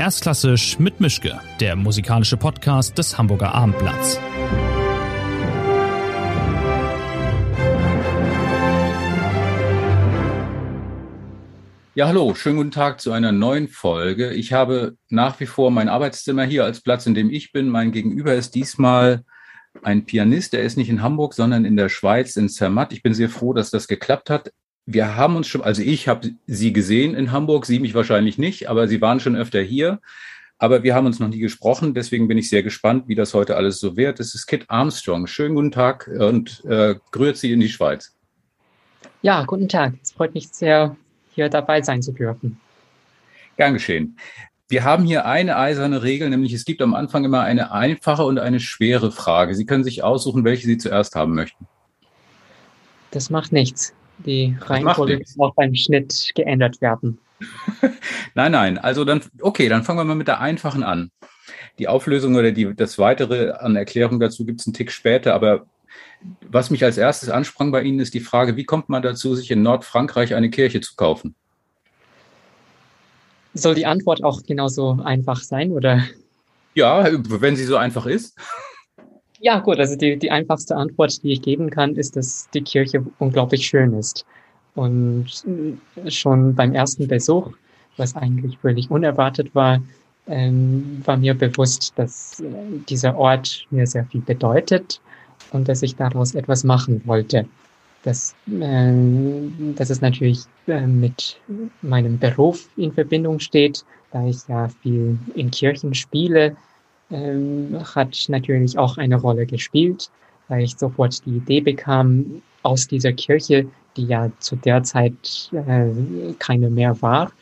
Erstklassisch mit Mischke, der musikalische Podcast des Hamburger Abendblatts. Ja, hallo, schönen guten Tag zu einer neuen Folge. Ich habe nach wie vor mein Arbeitszimmer hier als Platz, in dem ich bin. Mein Gegenüber ist diesmal ein Pianist, der ist nicht in Hamburg, sondern in der Schweiz, in Zermatt. Ich bin sehr froh, dass das geklappt hat wir haben uns schon, also ich habe Sie gesehen in Hamburg, Sie mich wahrscheinlich nicht, aber Sie waren schon öfter hier. Aber wir haben uns noch nie gesprochen, deswegen bin ich sehr gespannt, wie das heute alles so wird. Das ist Kit Armstrong. Schönen guten Tag und äh, grüezi in die Schweiz. Ja, guten Tag. Es freut mich sehr, hier dabei sein zu dürfen. Gern geschehen. Wir haben hier eine eiserne Regel, nämlich es gibt am Anfang immer eine einfache und eine schwere Frage. Sie können sich aussuchen, welche Sie zuerst haben möchten. Das macht nichts. Die Reihenfolge muss auch beim Schnitt geändert werden. nein, nein. Also dann, okay, dann fangen wir mal mit der einfachen an. Die Auflösung oder die, das weitere an Erklärung dazu gibt es einen Tick später. Aber was mich als erstes ansprang bei Ihnen, ist die Frage, wie kommt man dazu, sich in Nordfrankreich eine Kirche zu kaufen? Soll die Antwort auch genauso einfach sein, oder? Ja, wenn sie so einfach ist. Ja, gut, also die, die einfachste Antwort, die ich geben kann, ist, dass die Kirche unglaublich schön ist. Und schon beim ersten Besuch, was eigentlich völlig unerwartet war, ähm, war mir bewusst, dass äh, dieser Ort mir sehr viel bedeutet und dass ich daraus etwas machen wollte. Das, äh, dass es natürlich äh, mit meinem Beruf in Verbindung steht, da ich ja viel in Kirchen spiele ähm, hat natürlich auch eine Rolle gespielt, weil ich sofort die Idee bekam, aus dieser Kirche, die ja zu der Zeit äh, keine mehr war,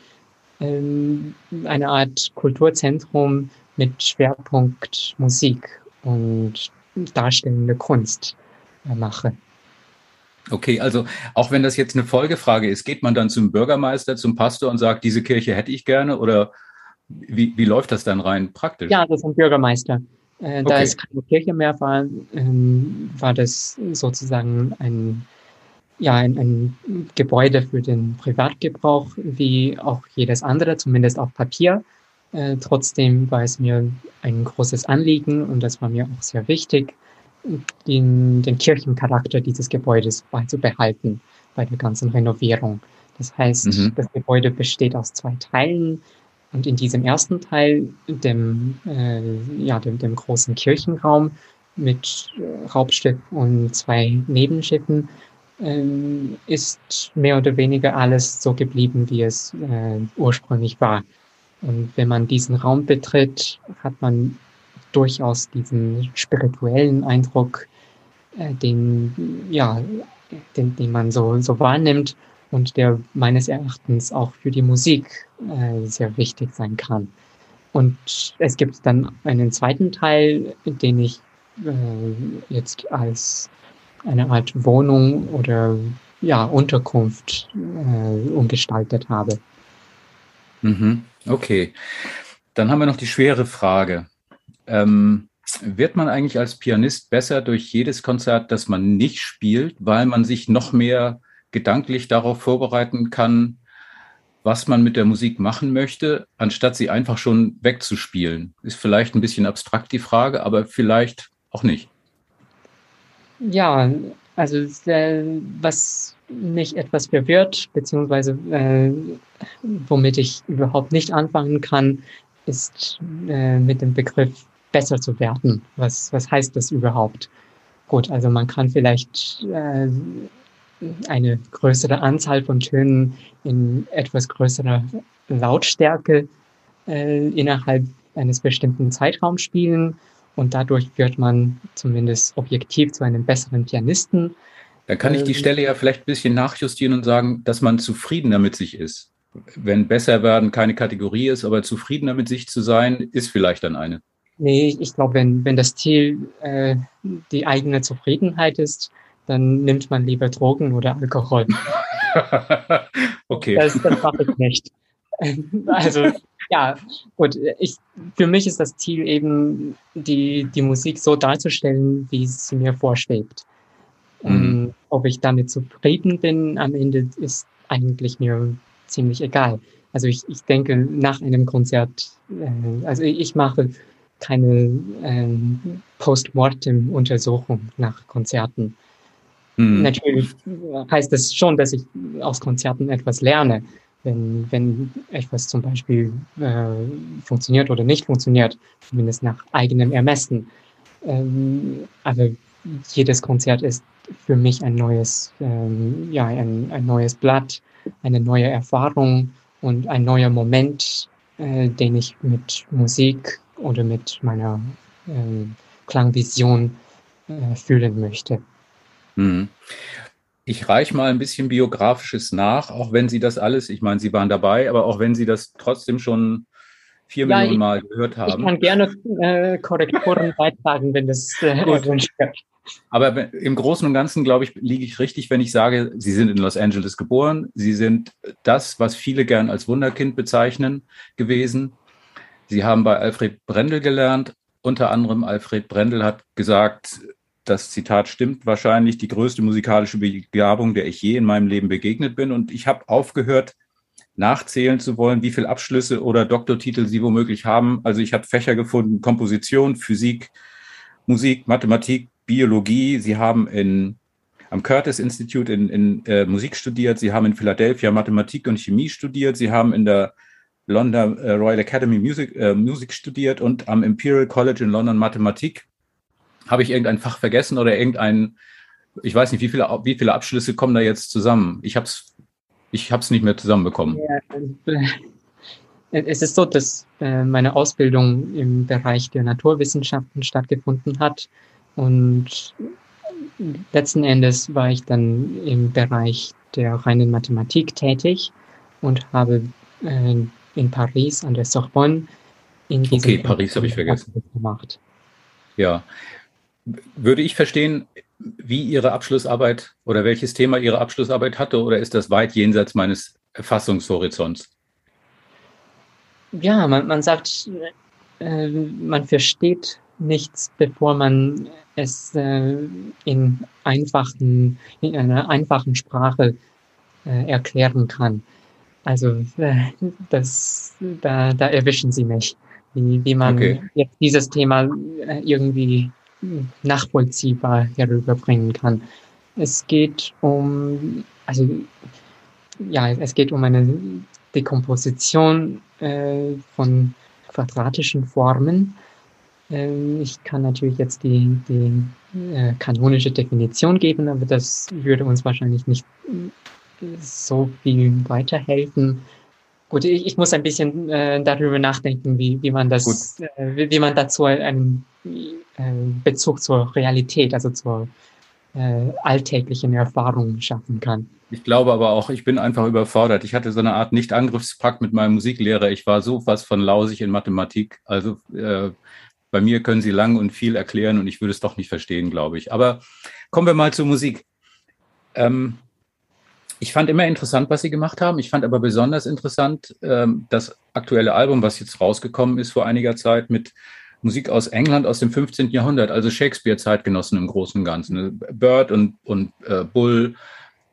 ähm, eine Art Kulturzentrum mit Schwerpunkt Musik und darstellende Kunst äh, mache. Okay, also auch wenn das jetzt eine Folgefrage ist, geht man dann zum Bürgermeister, zum Pastor und sagt, diese Kirche hätte ich gerne oder wie, wie läuft das dann rein praktisch? Ja, das ist ein Bürgermeister. Äh, da es keine Kirche mehr war, ähm, war das sozusagen ein, ja, ein, ein Gebäude für den Privatgebrauch, wie auch jedes andere, zumindest auf Papier. Äh, trotzdem war es mir ein großes Anliegen und das war mir auch sehr wichtig, den, den Kirchencharakter dieses Gebäudes beizubehalten bei der ganzen Renovierung. Das heißt, mhm. das Gebäude besteht aus zwei Teilen. Und in diesem ersten Teil, dem, äh, ja, dem, dem großen Kirchenraum mit äh, Hauptschiff und zwei Nebenschiffen, äh, ist mehr oder weniger alles so geblieben, wie es äh, ursprünglich war. Und wenn man diesen Raum betritt, hat man durchaus diesen spirituellen Eindruck, äh, den, ja, den, den man so, so wahrnimmt und der meines Erachtens auch für die Musik äh, sehr wichtig sein kann. Und es gibt dann einen zweiten Teil, den ich äh, jetzt als eine Art Wohnung oder ja, Unterkunft äh, umgestaltet habe. Mhm. Okay. Dann haben wir noch die schwere Frage. Ähm, wird man eigentlich als Pianist besser durch jedes Konzert, das man nicht spielt, weil man sich noch mehr gedanklich darauf vorbereiten kann, was man mit der Musik machen möchte, anstatt sie einfach schon wegzuspielen. Ist vielleicht ein bisschen abstrakt die Frage, aber vielleicht auch nicht. Ja, also äh, was mich etwas verwirrt, beziehungsweise äh, womit ich überhaupt nicht anfangen kann, ist äh, mit dem Begriff besser zu werden. Was, was heißt das überhaupt? Gut, also man kann vielleicht äh, eine größere Anzahl von Tönen in etwas größerer Lautstärke äh, innerhalb eines bestimmten Zeitraums spielen und dadurch wird man zumindest objektiv zu einem besseren Pianisten. Dann kann ich die ähm, Stelle ja vielleicht ein bisschen nachjustieren und sagen, dass man zufriedener mit sich ist. Wenn besser werden keine Kategorie ist, aber zufriedener mit sich zu sein, ist vielleicht dann eine. Nee, ich glaube, wenn, wenn das Ziel äh, die eigene Zufriedenheit ist, dann nimmt man lieber Drogen oder Alkohol. okay. Das, das mache ich nicht. Also ja, gut. Ich, für mich ist das Ziel eben, die, die Musik so darzustellen, wie es mir vorschwebt. Mhm. ob ich damit zufrieden bin am Ende, ist eigentlich mir ziemlich egal. Also ich, ich denke, nach einem Konzert, äh, also ich mache keine ähm, Postmortem-Untersuchung nach Konzerten. Hm. Natürlich heißt das schon, dass ich aus Konzerten etwas lerne, wenn, wenn etwas zum Beispiel äh, funktioniert oder nicht funktioniert, zumindest nach eigenem Ermessen. Ähm, aber jedes Konzert ist für mich ein neues, ähm, ja, ein, ein neues Blatt, eine neue Erfahrung und ein neuer Moment, äh, den ich mit Musik oder mit meiner äh, Klangvision äh, fühlen möchte. Mhm. Ich reiche mal ein bisschen biografisches nach, auch wenn Sie das alles, ich meine, Sie waren dabei, aber auch wenn Sie das trotzdem schon vier ja, Millionen ich, Mal gehört haben. Ich kann gerne äh, Korrekturen beitragen, wenn das äh, erwünscht wird. Aber im Großen und Ganzen, glaube ich, liege ich richtig, wenn ich sage, Sie sind in Los Angeles geboren. Sie sind das, was viele gern als Wunderkind bezeichnen, gewesen. Sie haben bei Alfred Brendel gelernt. Unter anderem Alfred Brendel hat gesagt, das Zitat stimmt wahrscheinlich, die größte musikalische Begabung, der ich je in meinem Leben begegnet bin. Und ich habe aufgehört, nachzählen zu wollen, wie viele Abschlüsse oder Doktortitel Sie womöglich haben. Also ich habe Fächer gefunden, Komposition, Physik, Musik, Mathematik, Biologie. Sie haben in, am Curtis Institute in, in äh, Musik studiert. Sie haben in Philadelphia Mathematik und Chemie studiert. Sie haben in der London äh, Royal Academy Music, äh, Musik studiert und am Imperial College in London Mathematik. Habe ich irgendein Fach vergessen oder irgendein, ich weiß nicht, wie viele, wie viele Abschlüsse kommen da jetzt zusammen? Ich habe es ich hab's nicht mehr zusammenbekommen. Ja, es ist so, dass äh, meine Ausbildung im Bereich der Naturwissenschaften stattgefunden hat und letzten Endes war ich dann im Bereich der reinen Mathematik tätig und habe äh, in Paris an der Sorbonne in diesem Okay, Paris habe ich vergessen. Gemacht. Ja. Würde ich verstehen, wie Ihre Abschlussarbeit oder welches Thema Ihre Abschlussarbeit hatte oder ist das weit jenseits meines Erfassungshorizonts? Ja, man, man sagt, äh, man versteht nichts, bevor man es äh, in einfachen, in einer einfachen Sprache äh, erklären kann. Also äh, das, da, da erwischen Sie mich, wie, wie man okay. jetzt dieses Thema äh, irgendwie nachvollziehbar herüberbringen kann. Es geht um, also ja, es geht um eine Dekomposition äh, von quadratischen Formen ähm, ich kann natürlich jetzt die, die äh, kanonische Definition geben, aber das würde uns wahrscheinlich nicht äh, so viel weiterhelfen. Gut, ich, ich muss ein bisschen äh, darüber nachdenken, wie, wie man das, äh, wie, wie, man dazu einen äh, Bezug zur Realität, also zur äh, alltäglichen Erfahrung schaffen kann. Ich glaube aber auch, ich bin einfach überfordert. Ich hatte so eine Art Nicht-Angriffspakt mit meinem Musiklehrer. Ich war so was von lausig in Mathematik. Also äh, bei mir können Sie lang und viel erklären und ich würde es doch nicht verstehen, glaube ich. Aber kommen wir mal zur Musik. Ähm, ich fand immer interessant, was Sie gemacht haben. Ich fand aber besonders interessant ähm, das aktuelle Album, was jetzt rausgekommen ist vor einiger Zeit mit Musik aus England aus dem 15. Jahrhundert, also Shakespeare-Zeitgenossen im Großen und Ganzen. Bird und, und äh, Bull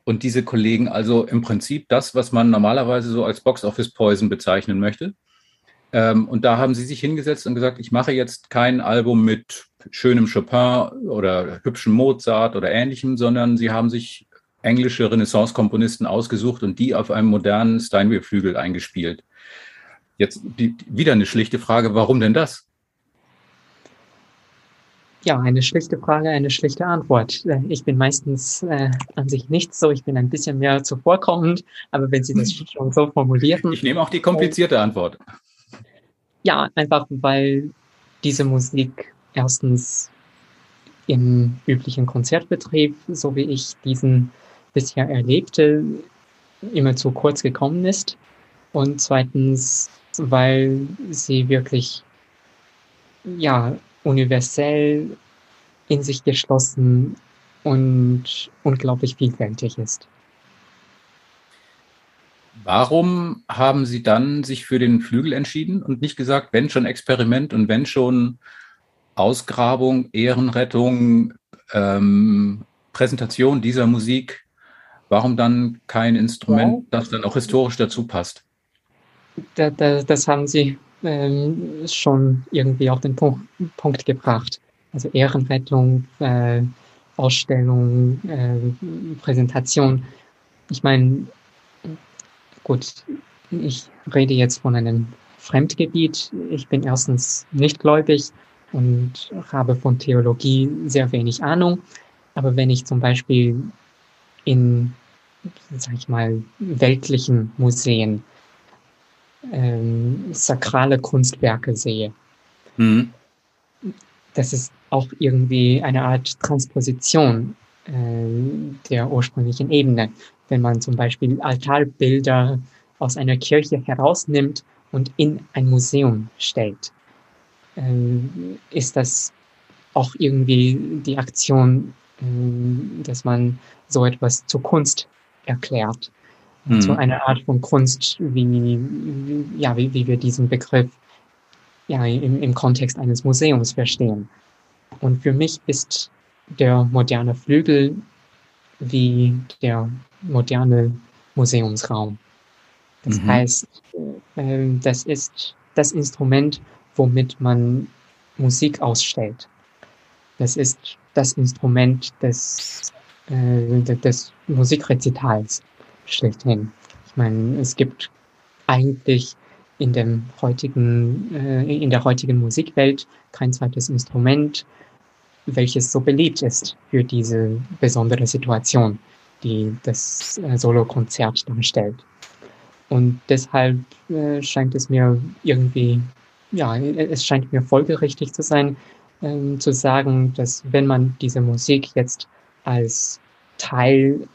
und diese Kollegen, also im Prinzip das, was man normalerweise so als Box-Office-Poison bezeichnen möchte. Ähm, und da haben sie sich hingesetzt und gesagt, ich mache jetzt kein Album mit schönem Chopin oder hübschem Mozart oder ähnlichem, sondern sie haben sich englische Renaissance-Komponisten ausgesucht und die auf einem modernen Steinway-Flügel eingespielt. Jetzt die, wieder eine schlichte Frage, warum denn das? Ja, eine schlichte Frage, eine schlichte Antwort. Äh, ich bin meistens äh, an sich nicht so, ich bin ein bisschen mehr zuvorkommend, aber wenn Sie das schon so formulieren. Ich nehme auch die komplizierte Antwort. Ja, einfach weil diese Musik erstens im üblichen Konzertbetrieb, so wie ich diesen bisher erlebte, immer zu kurz gekommen ist. Und zweitens, weil sie wirklich, ja, universell in sich geschlossen und unglaublich vielfältig ist. Warum haben Sie dann sich für den Flügel entschieden und nicht gesagt, wenn schon Experiment und wenn schon Ausgrabung, Ehrenrettung, ähm, Präsentation dieser Musik Warum dann kein Instrument, das dann auch historisch dazu passt? Da, da, das haben Sie ähm, schon irgendwie auf den Punkt, Punkt gebracht. Also Ehrenrettung, äh, Ausstellung, äh, Präsentation. Ich meine, gut, ich rede jetzt von einem Fremdgebiet. Ich bin erstens nicht gläubig und habe von Theologie sehr wenig Ahnung. Aber wenn ich zum Beispiel in, sag ich mal, weltlichen Museen ähm, sakrale Kunstwerke sehe, mhm. das ist auch irgendwie eine Art Transposition äh, der ursprünglichen Ebene. Wenn man zum Beispiel Altarbilder aus einer Kirche herausnimmt und in ein Museum stellt, äh, ist das auch irgendwie die Aktion, dass man so etwas zur Kunst erklärt. Mhm. Zu einer Art von Kunst, wie, wie ja, wie, wie wir diesen Begriff ja, im, im Kontext eines Museums verstehen. Und für mich ist der moderne Flügel wie der moderne Museumsraum. Das mhm. heißt, äh, das ist das Instrument, womit man Musik ausstellt. Das ist das Instrument des, äh, des Musikrezitals schlechthin. Ich meine, es gibt eigentlich in dem heutigen, äh, in der heutigen Musikwelt kein zweites Instrument, welches so beliebt ist für diese besondere Situation, die das äh, Solokonzert darstellt. Und deshalb äh, scheint es mir irgendwie, ja, es scheint mir folgerichtig zu sein, ähm, zu sagen, dass wenn man diese Musik jetzt als Teil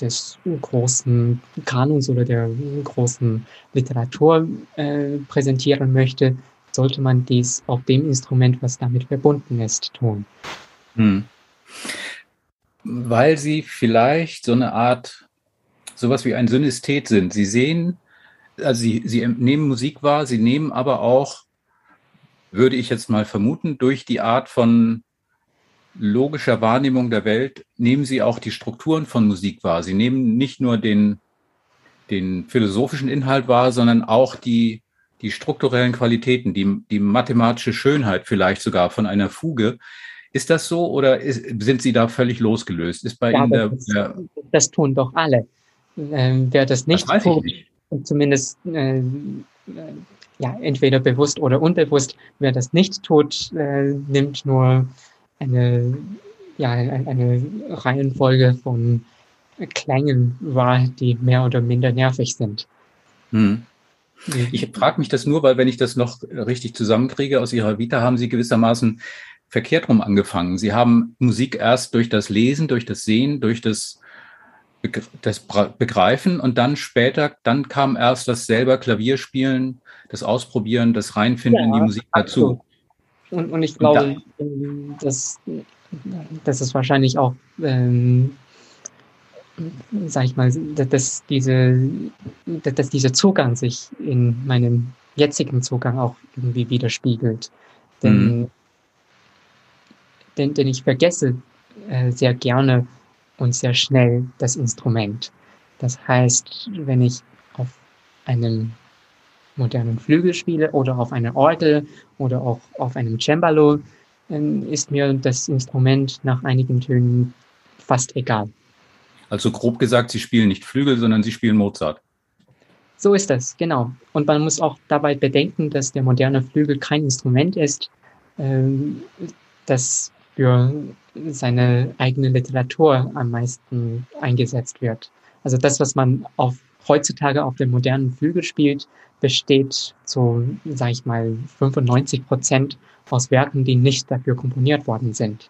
des großen Kanons oder der großen Literatur äh, präsentieren möchte, sollte man dies auf dem Instrument, was damit verbunden ist, tun. Hm. Weil sie vielleicht so eine Art, sowas wie ein Synesthet sind. Sie sehen, also sie, sie nehmen Musik wahr, sie nehmen aber auch, würde ich jetzt mal vermuten, durch die Art von logischer Wahrnehmung der Welt nehmen sie auch die Strukturen von Musik wahr. Sie nehmen nicht nur den, den philosophischen Inhalt wahr, sondern auch die, die strukturellen Qualitäten, die, die mathematische Schönheit vielleicht sogar von einer Fuge. Ist das so oder ist, sind Sie da völlig losgelöst? Ist bei ja, Ihnen der, das, der, das tun doch alle. Ähm, wer das nicht das tut, nicht. zumindest äh, ja, entweder bewusst oder unbewusst, wer das nicht tut, äh, nimmt nur eine, ja, eine, Reihenfolge von Klängen wahr, die mehr oder minder nervig sind. Hm. Ich frage mich das nur, weil wenn ich das noch richtig zusammenkriege aus Ihrer Vita, haben Sie gewissermaßen verkehrt rum angefangen. Sie haben Musik erst durch das Lesen, durch das Sehen, durch das, das Begreifen und dann später, dann kam erst das selber Klavierspielen, das Ausprobieren, das Reinfinden ja, in die Musik dazu. Und, und ich glaube, und da, dass, dass es wahrscheinlich auch, ähm, sag ich mal, dass, diese, dass dieser Zugang sich in meinem jetzigen Zugang auch irgendwie widerspiegelt. Denn, mhm. denn, denn ich vergesse äh, sehr gerne und sehr schnell das Instrument. Das heißt, wenn ich auf einem modernen Flügel spiele oder auf einer Orgel oder auch auf einem Cembalo, ist mir das Instrument nach einigen Tönen fast egal. Also grob gesagt, Sie spielen nicht Flügel, sondern Sie spielen Mozart. So ist das, genau. Und man muss auch dabei bedenken, dass der moderne Flügel kein Instrument ist, ähm, das für seine eigene Literatur am meisten eingesetzt wird. Also das, was man auf, heutzutage auf dem modernen Flügel spielt, besteht zu, sage ich mal, 95 Prozent aus Werken, die nicht dafür komponiert worden sind.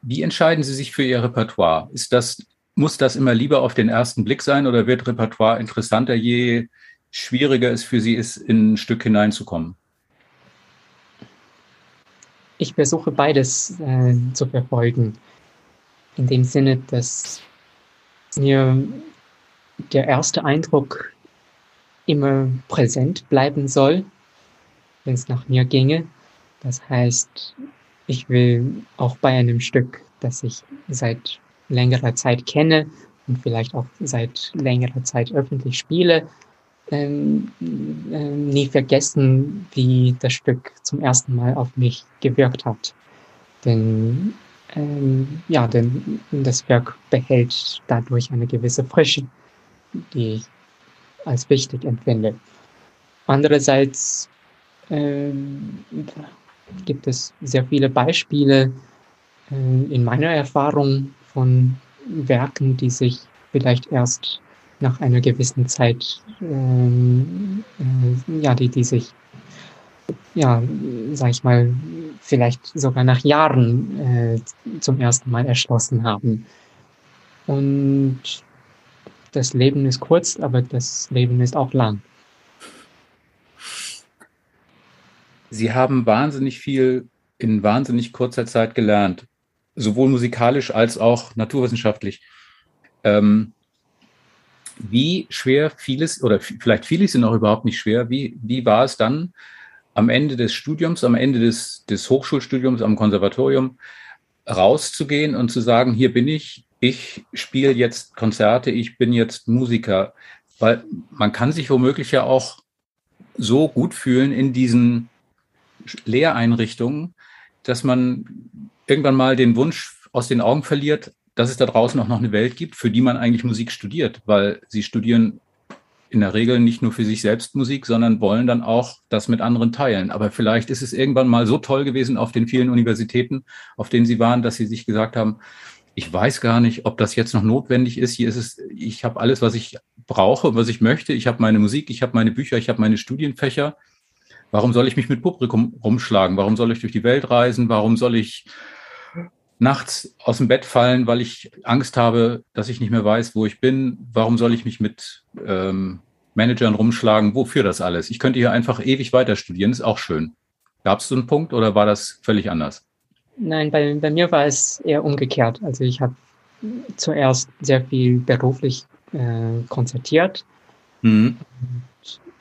Wie entscheiden Sie sich für Ihr Repertoire? Ist das, muss das immer lieber auf den ersten Blick sein oder wird Repertoire interessanter, je schwieriger es für Sie ist, in ein Stück hineinzukommen? Ich versuche beides äh, zu verfolgen. In dem Sinne, dass mir der erste Eindruck immer präsent bleiben soll, wenn es nach mir ginge. Das heißt, ich will auch bei einem Stück, das ich seit längerer Zeit kenne und vielleicht auch seit längerer Zeit öffentlich spiele, ähm, äh, nie vergessen, wie das Stück zum ersten Mal auf mich gewirkt hat. Denn ähm, ja, denn das Werk behält dadurch eine gewisse Frische, die ich als wichtig empfinde. Andererseits ähm, gibt es sehr viele Beispiele äh, in meiner Erfahrung von Werken, die sich vielleicht erst nach einer gewissen Zeit, ähm, äh, ja, die, die sich, ja, sag ich mal, vielleicht sogar nach Jahren äh, zum ersten Mal erschlossen haben. Und das Leben ist kurz, aber das Leben ist auch lang. Sie haben wahnsinnig viel in wahnsinnig kurzer Zeit gelernt, sowohl musikalisch als auch naturwissenschaftlich. Ähm, wie schwer vieles, oder vielleicht vieles sind auch überhaupt nicht schwer, wie, wie war es dann am Ende des Studiums, am Ende des, des Hochschulstudiums am Konservatorium rauszugehen und zu sagen, hier bin ich, ich spiele jetzt Konzerte, ich bin jetzt Musiker, weil man kann sich womöglich ja auch so gut fühlen in diesen Lehreinrichtungen, dass man irgendwann mal den Wunsch aus den Augen verliert, dass es da draußen auch noch eine Welt gibt, für die man eigentlich Musik studiert, weil sie studieren in der Regel nicht nur für sich selbst Musik, sondern wollen dann auch das mit anderen teilen. Aber vielleicht ist es irgendwann mal so toll gewesen auf den vielen Universitäten, auf denen sie waren, dass sie sich gesagt haben, ich weiß gar nicht, ob das jetzt noch notwendig ist. Hier ist es, ich habe alles, was ich brauche, was ich möchte. Ich habe meine Musik, ich habe meine Bücher, ich habe meine Studienfächer. Warum soll ich mich mit Publikum rumschlagen? Warum soll ich durch die Welt reisen? Warum soll ich nachts aus dem Bett fallen, weil ich Angst habe, dass ich nicht mehr weiß, wo ich bin? Warum soll ich mich mit ähm, Managern rumschlagen? Wofür das alles? Ich könnte hier einfach ewig weiter studieren, ist auch schön. Gab es so einen Punkt oder war das völlig anders? Nein, bei, bei mir war es eher umgekehrt. Also ich habe zuerst sehr viel beruflich äh, konzertiert. Mhm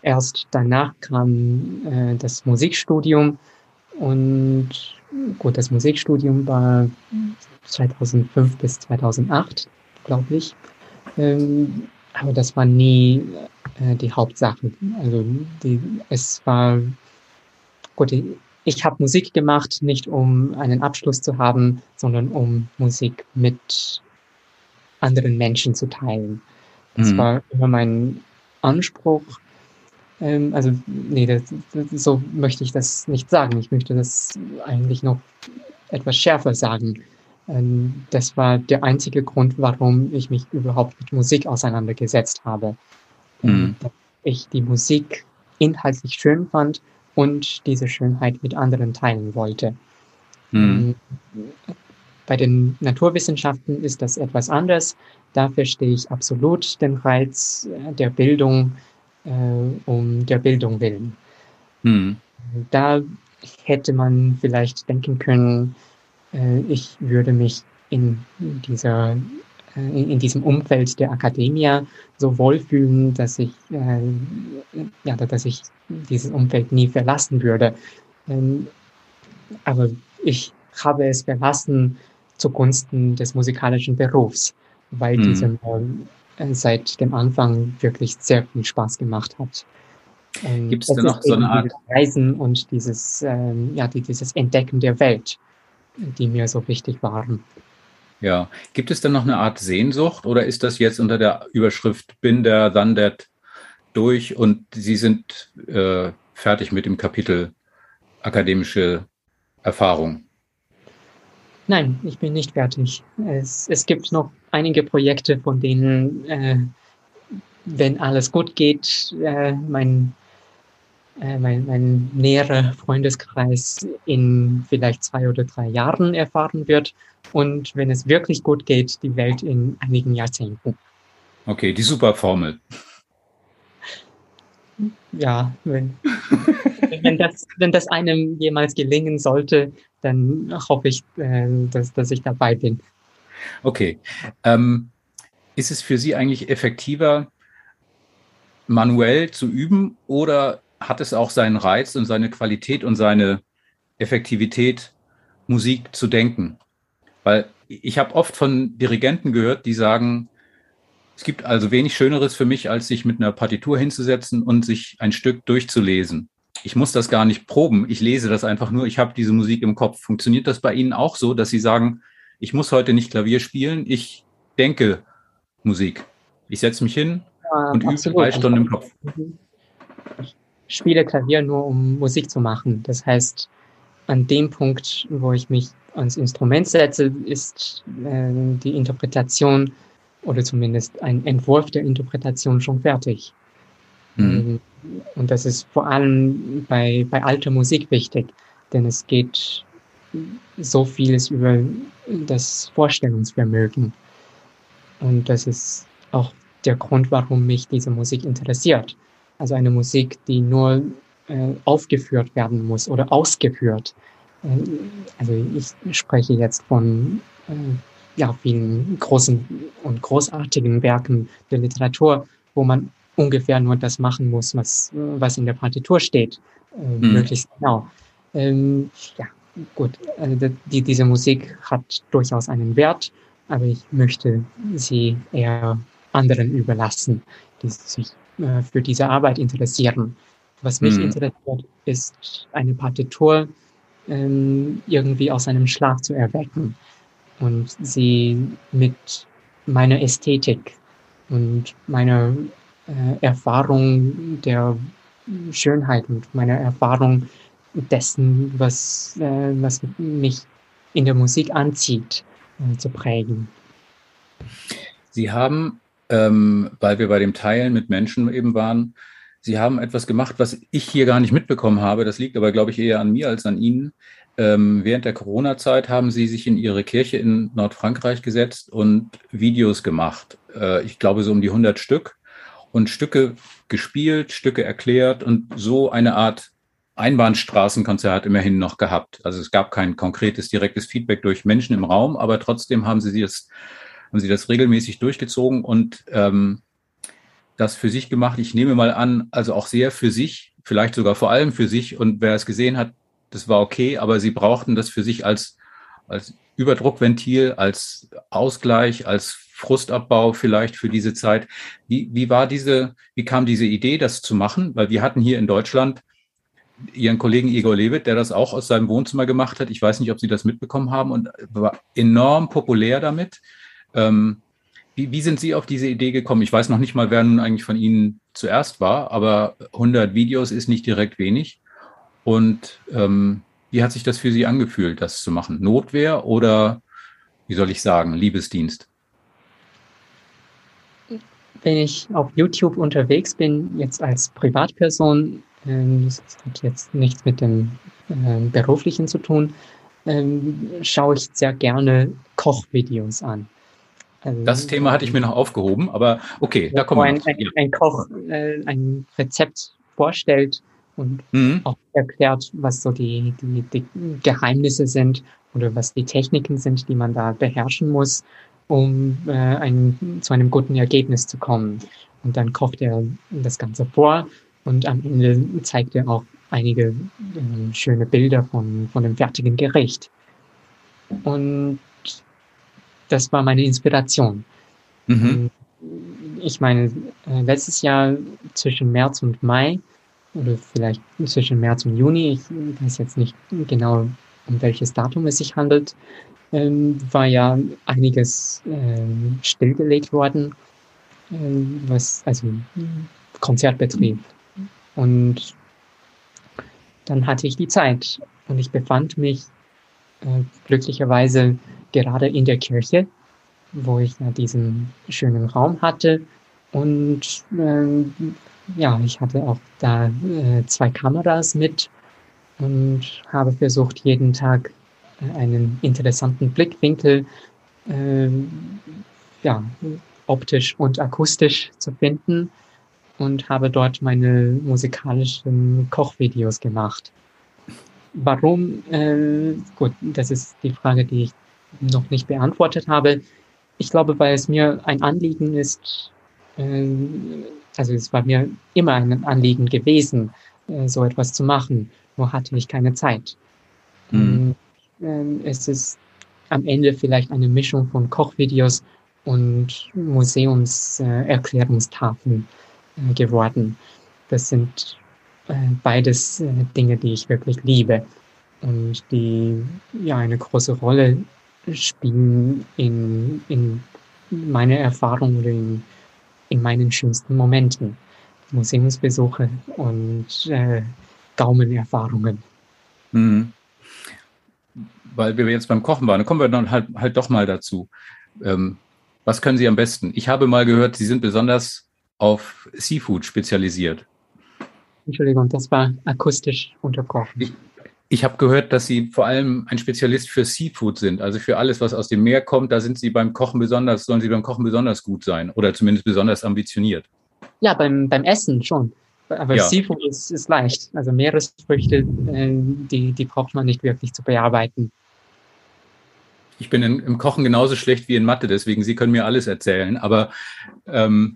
erst danach kam äh, das Musikstudium und gut, das Musikstudium war 2005 bis 2008, glaube ich. Ähm, aber das war nie äh, die Hauptsache. Also die, es war gut. Ich habe Musik gemacht, nicht um einen Abschluss zu haben, sondern um Musik mit anderen Menschen zu teilen. Das mhm. war immer mein Anspruch ähm, also, nee, das, das, so möchte ich das nicht sagen. Ich möchte das eigentlich noch etwas schärfer sagen. Ähm, das war der einzige Grund, warum ich mich überhaupt mit Musik auseinandergesetzt habe. Mhm. Dass ich die Musik inhaltlich schön fand und diese Schönheit mit anderen teilen wollte. Mhm. Ähm, bei den Naturwissenschaften ist das etwas anders. Da verstehe ich absolut den Reiz der Bildung, äh, um der Bildung willen. Hm. Da hätte man vielleicht denken können, äh, ich würde mich in dieser äh, in diesem Umfeld der Akademie so wohlfühlen, dass ich, äh, ja, dass ich dieses Umfeld nie verlassen würde. Ähm, aber ich habe es verlassen zugunsten des musikalischen Berufs, weil mhm. diese seit dem Anfang wirklich sehr viel Spaß gemacht hat. Ähm, Gibt es da noch so eine Art Reisen und dieses, ähm, ja, die, dieses Entdecken der Welt, die mir so wichtig waren. Ja, gibt es dann noch eine Art Sehnsucht oder ist das jetzt unter der Überschrift Bin der Dann durch und Sie sind äh, fertig mit dem Kapitel akademische Erfahrung? Nein, ich bin nicht fertig. Es, es gibt noch einige Projekte, von denen, äh, wenn alles gut geht, äh, mein, äh, mein, mein näherer Freundeskreis in vielleicht zwei oder drei Jahren erfahren wird. Und wenn es wirklich gut geht, die Welt in einigen Jahrzehnten. Okay, die super Formel. Ja, wenn, wenn, das, wenn das einem jemals gelingen sollte, dann hoffe ich, äh, dass, dass ich dabei bin. Okay. Ähm, ist es für Sie eigentlich effektiver, manuell zu üben oder hat es auch seinen Reiz und seine Qualität und seine Effektivität, Musik zu denken? Weil ich habe oft von Dirigenten gehört, die sagen, es gibt also wenig Schöneres für mich, als sich mit einer Partitur hinzusetzen und sich ein Stück durchzulesen. Ich muss das gar nicht proben, ich lese das einfach nur, ich habe diese Musik im Kopf. Funktioniert das bei Ihnen auch so, dass Sie sagen, ich muss heute nicht Klavier spielen, ich denke Musik. Ich setze mich hin ja, und übe drei Stunden im Kopf. Ich spiele Klavier nur, um Musik zu machen. Das heißt, an dem Punkt, wo ich mich ans Instrument setze, ist äh, die Interpretation oder zumindest ein Entwurf der Interpretation schon fertig. Mhm. Und das ist vor allem bei, bei alter Musik wichtig, denn es geht so vieles über das Vorstellungsvermögen. Und das ist auch der Grund, warum mich diese Musik interessiert. Also eine Musik, die nur äh, aufgeführt werden muss oder ausgeführt. Äh, also ich spreche jetzt von äh, ja, vielen großen und großartigen Werken der Literatur, wo man ungefähr nur das machen muss, was, was in der Partitur steht, äh, mhm. möglichst genau. Ähm, ja, gut, also die, diese Musik hat durchaus einen Wert, aber ich möchte sie eher anderen überlassen, die sich äh, für diese Arbeit interessieren. Was mich mhm. interessiert, ist eine Partitur ähm, irgendwie aus einem Schlaf zu erwecken und sie mit meiner Ästhetik und meiner äh, Erfahrung der Schönheit und meiner Erfahrung dessen, was, äh, was mich in der Musik anzieht, äh, zu prägen. Sie haben, ähm, weil wir bei dem Teilen mit Menschen eben waren, Sie haben etwas gemacht, was ich hier gar nicht mitbekommen habe. Das liegt aber, glaube ich, eher an mir als an Ihnen. Ähm, während der Corona-Zeit haben Sie sich in Ihre Kirche in Nordfrankreich gesetzt und Videos gemacht. Äh, ich glaube, so um die 100 Stück und Stücke gespielt, Stücke erklärt und so eine Art Einbahnstraßenkonzert immerhin noch gehabt. Also es gab kein konkretes, direktes Feedback durch Menschen im Raum, aber trotzdem haben sie das, haben sie das regelmäßig durchgezogen und ähm, das für sich gemacht. Ich nehme mal an, also auch sehr für sich, vielleicht sogar vor allem für sich. Und wer es gesehen hat, das war okay, aber sie brauchten das für sich als, als Überdruckventil, als Ausgleich, als Frustabbau vielleicht für diese Zeit. Wie, wie war diese, wie kam diese Idee, das zu machen? Weil wir hatten hier in Deutschland Ihren Kollegen Igor Lewitt, der das auch aus seinem Wohnzimmer gemacht hat. Ich weiß nicht, ob Sie das mitbekommen haben und war enorm populär damit. Ähm, wie, wie sind Sie auf diese Idee gekommen? Ich weiß noch nicht mal, wer nun eigentlich von Ihnen zuerst war, aber 100 Videos ist nicht direkt wenig. Und ähm, wie hat sich das für Sie angefühlt, das zu machen? Notwehr oder, wie soll ich sagen, Liebesdienst? Wenn ich auf YouTube unterwegs bin, jetzt als Privatperson, ähm, das hat jetzt nichts mit dem äh, Beruflichen zu tun, ähm, schaue ich sehr gerne Kochvideos an. Also, das Thema hatte ich mir noch aufgehoben, aber okay, da kommen wir. Ein, ein, ein Koch äh, ein Rezept vorstellt, und mhm. auch erklärt, was so die, die, die Geheimnisse sind oder was die Techniken sind, die man da beherrschen muss, um äh, ein, zu einem guten Ergebnis zu kommen. Und dann kocht er das Ganze vor und am Ende zeigt er auch einige äh, schöne Bilder von, von dem fertigen Gericht. Und das war meine Inspiration. Mhm. Ich meine, äh, letztes Jahr zwischen März und Mai oder vielleicht zwischen März und Juni, ich weiß jetzt nicht genau, um welches Datum es sich handelt, ähm, war ja einiges ähm, stillgelegt worden, ähm, was also Konzertbetrieb. Und dann hatte ich die Zeit und ich befand mich äh, glücklicherweise gerade in der Kirche, wo ich ja diesen schönen Raum hatte und äh, ja, ich hatte auch da äh, zwei Kameras mit und habe versucht, jeden Tag einen interessanten Blickwinkel äh, ja, optisch und akustisch zu finden und habe dort meine musikalischen Kochvideos gemacht. Warum? Äh, gut, das ist die Frage, die ich noch nicht beantwortet habe. Ich glaube, weil es mir ein Anliegen ist, äh, also es war mir immer ein Anliegen gewesen, äh, so etwas zu machen, nur hatte ich keine Zeit. Mhm. Ähm, es ist am Ende vielleicht eine Mischung von Kochvideos und Museumserklärungstafeln äh, geworden. Das sind äh, beides äh, Dinge, die ich wirklich liebe und die ja eine große Rolle spielen in, in meiner Erfahrung oder in, in meinen schönsten Momenten. Museumsbesuche und äh, Gaumenerfahrungen. Mhm. Weil wir jetzt beim Kochen waren, kommen wir dann halt, halt doch mal dazu. Ähm, was können Sie am besten? Ich habe mal gehört, Sie sind besonders auf Seafood spezialisiert. Entschuldigung, das war akustisch unterbrochen. Ich, ich habe gehört, dass Sie vor allem ein Spezialist für Seafood sind, also für alles, was aus dem Meer kommt. Da sind Sie beim Kochen besonders, sollen Sie beim Kochen besonders gut sein oder zumindest besonders ambitioniert. Ja, beim, beim Essen schon. Aber ja. Seafood ist, ist leicht. Also Meeresfrüchte, äh, die, die braucht man nicht wirklich zu bearbeiten. Ich bin in, im Kochen genauso schlecht wie in Mathe, deswegen Sie können mir alles erzählen. Aber ähm,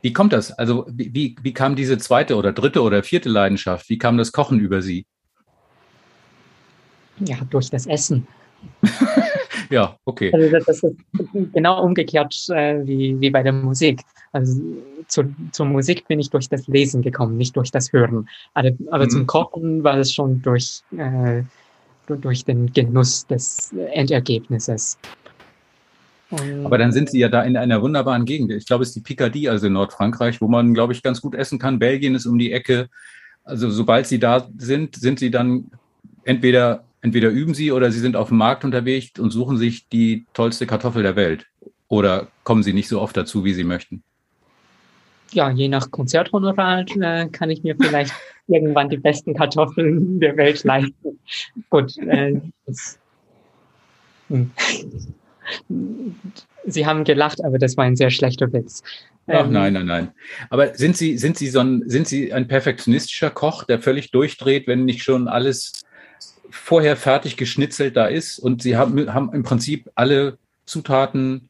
wie kommt das? Also wie, wie kam diese zweite oder dritte oder vierte Leidenschaft? Wie kam das Kochen über Sie? Ja, durch das Essen. ja, okay. Also das, ist genau umgekehrt äh, wie, wie bei der Musik. Also zu, zur Musik bin ich durch das Lesen gekommen, nicht durch das Hören. Aber, aber mhm. zum Kochen war es schon durch, äh, durch den Genuss des Endergebnisses. Aber dann sind Sie ja da in einer wunderbaren Gegend. Ich glaube, es ist die Picardie, also in Nordfrankreich, wo man, glaube ich, ganz gut essen kann. Belgien ist um die Ecke. Also sobald Sie da sind, sind Sie dann entweder entweder üben Sie oder Sie sind auf dem Markt unterwegs und suchen sich die tollste Kartoffel der Welt. Oder kommen Sie nicht so oft dazu, wie Sie möchten? Ja, je nach Konzerthonorar äh, kann ich mir vielleicht irgendwann die besten Kartoffeln der Welt leisten. Gut, äh, hm. Sie haben gelacht, aber das war ein sehr schlechter Witz. Ach ähm, nein, nein, nein. Aber sind Sie, sind Sie so ein, sind Sie ein perfektionistischer Koch, der völlig durchdreht, wenn nicht schon alles vorher fertig geschnitzelt da ist und Sie haben, haben im Prinzip alle Zutaten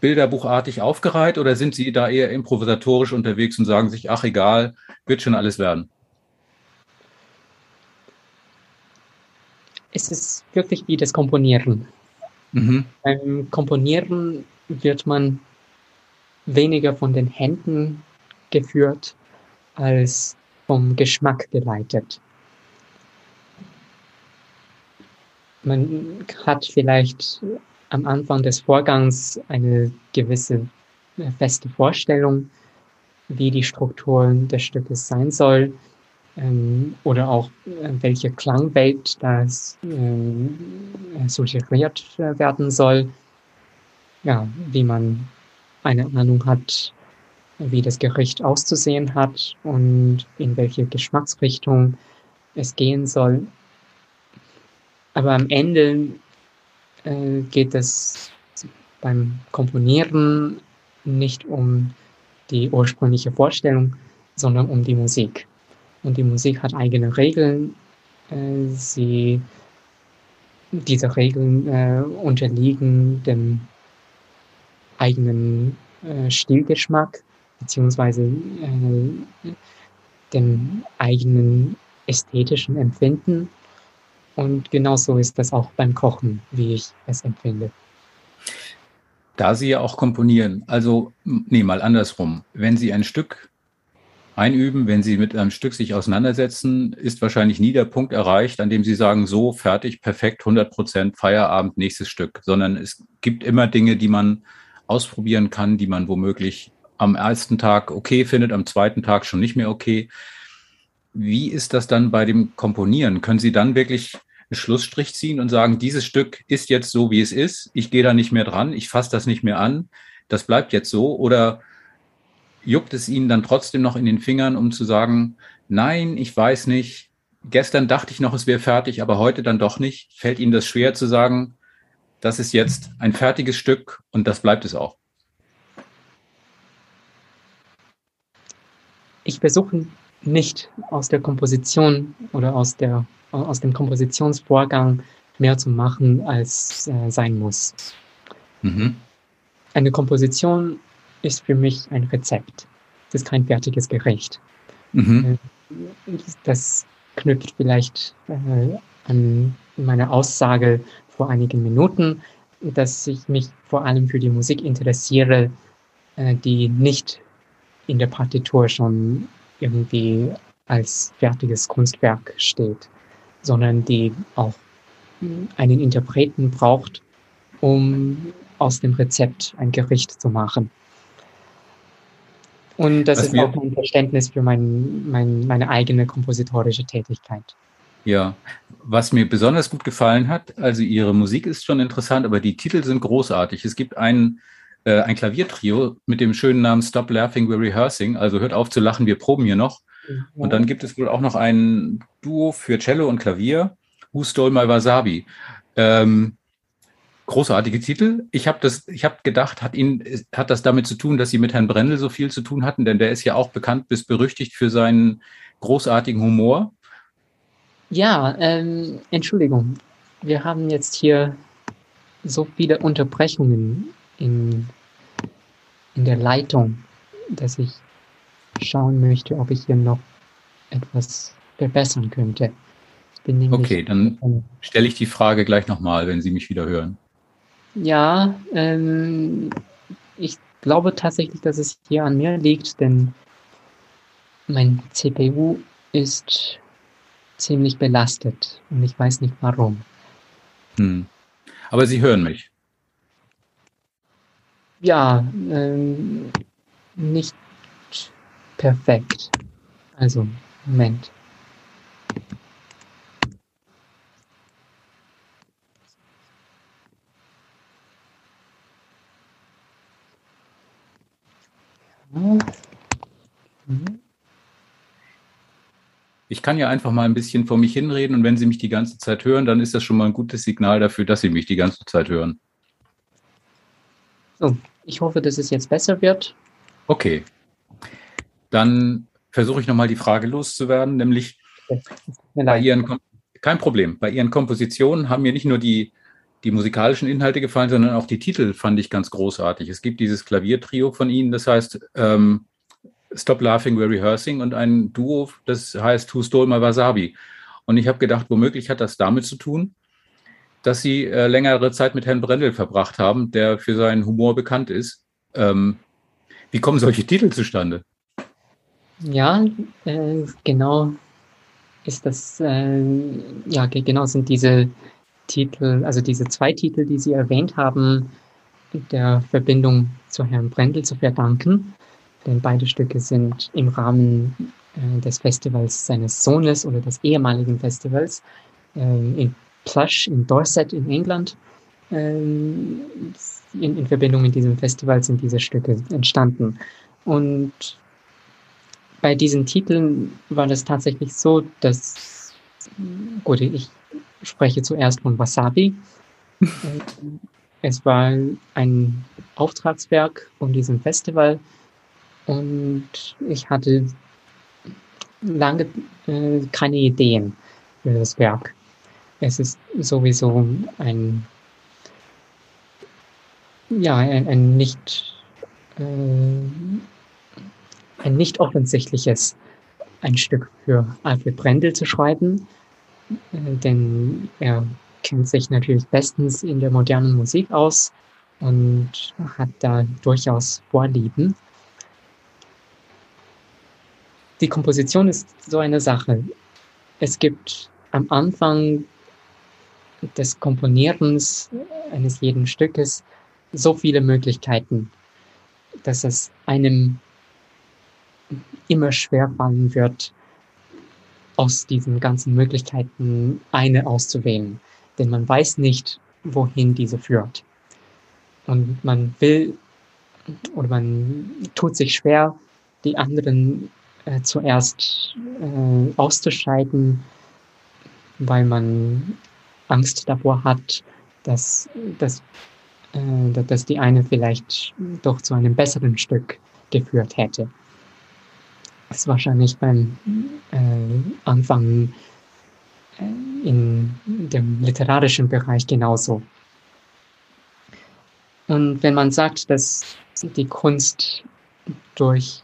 bilderbuchartig aufgereiht oder sind Sie da eher improvisatorisch unterwegs und sagen sich, ach egal, wird schon alles werden? Es ist wirklich wie das Komponieren. Mhm. Beim Komponieren wird man weniger von den Händen geführt als vom Geschmack geleitet. Man hat vielleicht am Anfang des Vorgangs eine gewisse äh, feste Vorstellung, wie die Struktur des Stückes sein soll ähm, oder auch äh, welche Klangwelt das äh, suggeriert werden soll. Ja, wie man eine Ahnung hat, wie das Gericht auszusehen hat und in welche Geschmacksrichtung es gehen soll. Aber am Ende äh, geht es beim Komponieren nicht um die ursprüngliche Vorstellung, sondern um die Musik. Und die Musik hat eigene Regeln. Äh, sie, diese Regeln äh, unterliegen dem eigenen äh, Stilgeschmack beziehungsweise äh, dem eigenen ästhetischen Empfinden und genauso ist das auch beim Kochen, wie ich es empfinde. Da Sie ja auch komponieren, also, nee, mal andersrum. Wenn Sie ein Stück einüben, wenn Sie mit einem Stück sich auseinandersetzen, ist wahrscheinlich nie der Punkt erreicht, an dem Sie sagen, so, fertig, perfekt, 100 Prozent, Feierabend, nächstes Stück, sondern es gibt immer Dinge, die man ausprobieren kann, die man womöglich am ersten Tag okay findet, am zweiten Tag schon nicht mehr okay. Wie ist das dann bei dem Komponieren? Können Sie dann wirklich einen Schlussstrich ziehen und sagen, dieses Stück ist jetzt so, wie es ist, ich gehe da nicht mehr dran, ich fasse das nicht mehr an, das bleibt jetzt so? Oder juckt es Ihnen dann trotzdem noch in den Fingern, um zu sagen, nein, ich weiß nicht, gestern dachte ich noch, es wäre fertig, aber heute dann doch nicht? Fällt Ihnen das schwer zu sagen, das ist jetzt ein fertiges Stück und das bleibt es auch? Ich versuche nicht aus der Komposition oder aus, der, aus dem Kompositionsvorgang mehr zu machen, als äh, sein muss. Mhm. Eine Komposition ist für mich ein Rezept. Das ist kein fertiges Gericht. Mhm. Äh, das knüpft vielleicht äh, an meine Aussage vor einigen Minuten, dass ich mich vor allem für die Musik interessiere, äh, die nicht in der Partitur schon irgendwie als fertiges Kunstwerk steht, sondern die auch einen Interpreten braucht, um aus dem Rezept ein Gericht zu machen. Und das Was ist auch ein Verständnis für mein, mein, meine eigene kompositorische Tätigkeit. Ja, was mir besonders gut gefallen hat, also Ihre Musik ist schon interessant, aber die Titel sind großartig. Es gibt ein, äh, ein Klaviertrio mit dem schönen Namen Stop Laughing, We're Rehearsing, also hört auf zu lachen, wir proben hier noch. Mhm. Und dann gibt es wohl auch noch ein Duo für Cello und Klavier, Who Stole My Wasabi. Ähm, großartige Titel. Ich habe das, ich habe gedacht, hat ihn, hat das damit zu tun, dass Sie mit Herrn Brendel so viel zu tun hatten, denn der ist ja auch bekannt bis berüchtigt für seinen großartigen Humor. Ja, ähm, Entschuldigung. Wir haben jetzt hier so viele Unterbrechungen in, in der Leitung, dass ich schauen möchte, ob ich hier noch etwas verbessern könnte. okay, dann stelle ich die Frage gleich nochmal, wenn Sie mich wieder hören. Ja, ähm, ich glaube tatsächlich, dass es hier an mir liegt, denn mein CPU ist ziemlich belastet und ich weiß nicht warum. Hm. Aber Sie hören mich. Ja, ähm, nicht perfekt. Also, Moment. Mhm. Ich kann ja einfach mal ein bisschen vor mich hinreden und wenn Sie mich die ganze Zeit hören, dann ist das schon mal ein gutes Signal dafür, dass Sie mich die ganze Zeit hören. So, ich hoffe, dass es jetzt besser wird. Okay. Dann versuche ich nochmal die Frage loszuwerden, nämlich bei Ihren, kein Problem, bei Ihren Kompositionen haben mir nicht nur die, die musikalischen Inhalte gefallen, sondern auch die Titel fand ich ganz großartig. Es gibt dieses Klaviertrio von Ihnen, das heißt ähm, Stop Laughing, We're Rehearsing und ein Duo, das heißt Who Stole My Wasabi. Und ich habe gedacht, womöglich hat das damit zu tun, dass Sie äh, längere Zeit mit Herrn Brendel verbracht haben, der für seinen Humor bekannt ist. Ähm, wie kommen solche Titel zustande? Ja, äh, genau ist das, äh, ja, genau sind diese Titel, also diese zwei Titel, die Sie erwähnt haben, der Verbindung zu Herrn Brendel zu verdanken denn beide Stücke sind im Rahmen äh, des Festivals seines Sohnes oder des ehemaligen Festivals äh, in Plush in Dorset in England. Äh, in, in, Verbindung mit diesem Festival sind diese Stücke entstanden. Und bei diesen Titeln war das tatsächlich so, dass, gut, ich spreche zuerst von Wasabi. es war ein Auftragswerk von diesem Festival und ich hatte lange äh, keine Ideen für das Werk. Es ist sowieso ein, ja, ein, ein nicht, äh, ein nicht offensichtliches ein Stück für Alfred Brendel zu schreiben, äh, denn er kennt sich natürlich bestens in der modernen Musik aus und hat da durchaus Vorlieben. Die Komposition ist so eine Sache. Es gibt am Anfang des Komponierens eines jeden Stückes so viele Möglichkeiten, dass es einem immer schwer fallen wird, aus diesen ganzen Möglichkeiten eine auszuwählen. Denn man weiß nicht, wohin diese führt. Und man will oder man tut sich schwer, die anderen äh, zuerst äh, auszuscheiden, weil man Angst davor hat, dass, dass, äh, dass die eine vielleicht doch zu einem besseren Stück geführt hätte. Das ist wahrscheinlich beim äh, Anfang äh, in dem literarischen Bereich genauso. Und wenn man sagt, dass die Kunst durch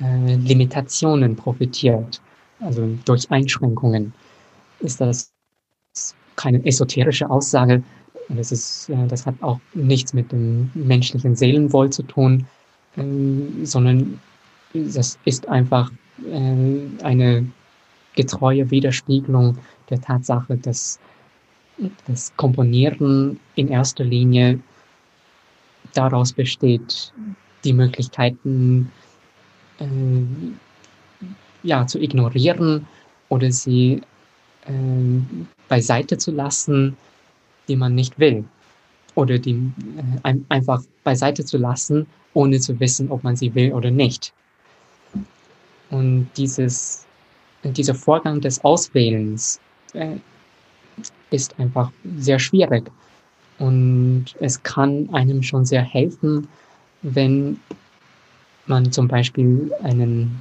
äh, Limitationen profitiert, also durch Einschränkungen, ist das keine esoterische Aussage. Das, ist, äh, das hat auch nichts mit dem menschlichen Seelenwohl zu tun, ähm, sondern das ist einfach äh, eine getreue Widerspiegelung der Tatsache, dass das Komponieren in erster Linie daraus besteht, die Möglichkeiten äh, ja, zu ignorieren oder sie äh, beiseite zu lassen, die man nicht will. Oder die äh, ein, einfach beiseite zu lassen, ohne zu wissen, ob man sie will oder nicht. Und dieses, dieser Vorgang des Auswählens äh, ist einfach sehr schwierig. Und es kann einem schon sehr helfen, wenn man zum Beispiel einen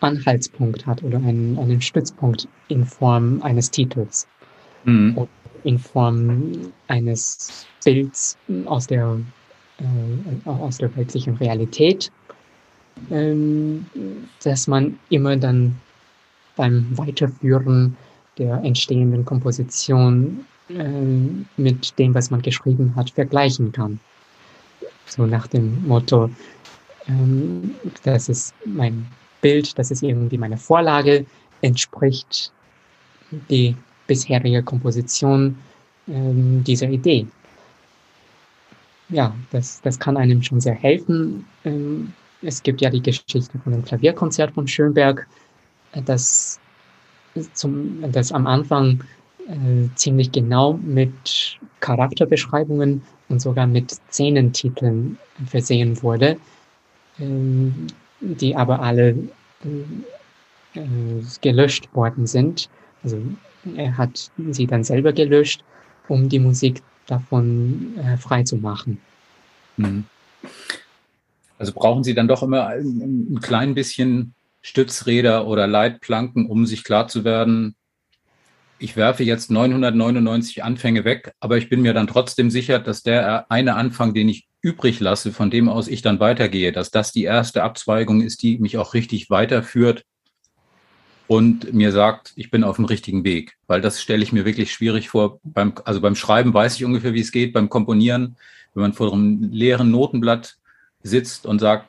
Anhaltspunkt hat oder einen, einen Stützpunkt in Form eines Titels mhm. oder in Form eines Bilds aus der, äh, aus der weltlichen Realität, ähm, dass man immer dann beim Weiterführen der entstehenden Komposition äh, mit dem, was man geschrieben hat, vergleichen kann. So nach dem Motto, ähm, das ist mein Bild, das ist irgendwie meine Vorlage, entspricht die bisherige Komposition ähm, dieser Idee. Ja, das, das kann einem schon sehr helfen. Ähm, es gibt ja die Geschichte von dem Klavierkonzert von Schönberg, das, zum, das am Anfang äh, ziemlich genau mit Charakterbeschreibungen und sogar mit Szenentiteln versehen wurde, die aber alle äh, gelöscht worden sind. Also er hat sie dann selber gelöscht, um die Musik davon äh, frei zu machen. Mhm. Also brauchen Sie dann doch immer ein, ein klein bisschen Stützräder oder Leitplanken, um sich klar zu werden, ich werfe jetzt 999 Anfänge weg, aber ich bin mir dann trotzdem sicher, dass der eine Anfang, den ich übrig lasse, von dem aus ich dann weitergehe, dass das die erste Abzweigung ist, die mich auch richtig weiterführt und mir sagt, ich bin auf dem richtigen Weg. Weil das stelle ich mir wirklich schwierig vor. Beim, also beim Schreiben weiß ich ungefähr, wie es geht. Beim Komponieren, wenn man vor einem leeren Notenblatt sitzt und sagt,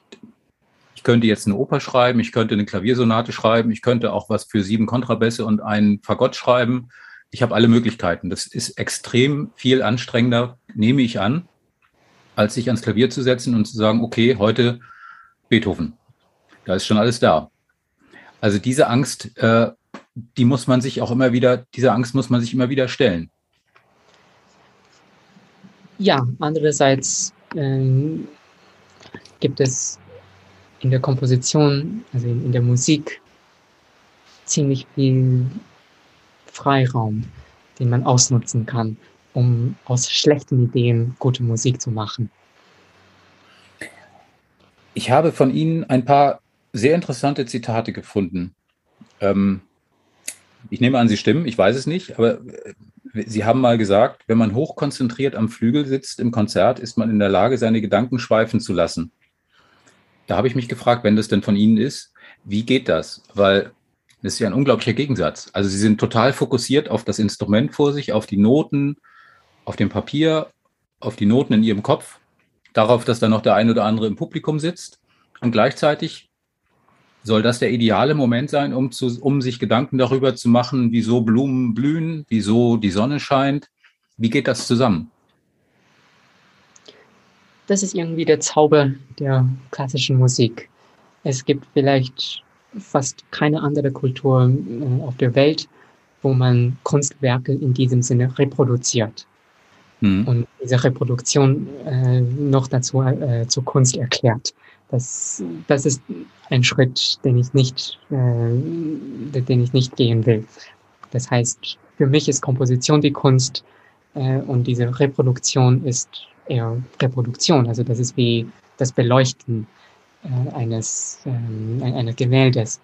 ich könnte jetzt eine Oper schreiben, ich könnte eine Klaviersonate schreiben, ich könnte auch was für sieben Kontrabässe und einen Fagott schreiben. Ich habe alle Möglichkeiten. Das ist extrem viel anstrengender, nehme ich an, als sich ans Klavier zu setzen und zu sagen, okay, heute Beethoven. Da ist schon alles da. Also diese Angst, äh, die muss man sich auch immer wieder, diese Angst muss man sich immer wieder stellen. Ja, andererseits ähm, gibt es in der Komposition, also in, in der Musik, ziemlich viel Freiraum, den man ausnutzen kann, um aus schlechten Ideen gute Musik zu machen. Ich habe von Ihnen ein paar sehr interessante Zitate gefunden. Ähm, ich nehme an, Sie stimmen, ich weiß es nicht, aber äh, Sie haben mal gesagt, wenn man hochkonzentriert am Flügel sitzt im Konzert, ist man in der Lage, seine Gedanken schweifen zu lassen. Da habe ich mich gefragt, wenn das denn von Ihnen ist, wie geht das? Weil das ist ja ein unglaublicher Gegensatz. Also Sie sind total fokussiert auf das Instrument vor sich, auf die Noten, auf dem Papier, auf die Noten in Ihrem Kopf, darauf, dass da noch der ein oder andere im Publikum sitzt. Und gleichzeitig soll das der ideale Moment sein, um, zu, um sich Gedanken darüber zu machen, wieso Blumen blühen, wieso die Sonne scheint. Wie geht das zusammen? das ist irgendwie der Zauber der klassischen Musik. Es gibt vielleicht fast keine andere Kultur äh, auf der Welt, wo man Kunstwerke in diesem Sinne reproduziert. Mhm. Und diese Reproduktion äh, noch dazu äh, zur Kunst erklärt. Das, das ist ein Schritt, den ich nicht, äh, den ich nicht gehen will. Das heißt, für mich ist Komposition die Kunst äh, und diese Reproduktion ist eher Reproduktion. Also das ist wie das Beleuchten äh, eines, ähm, eines Gemäldes.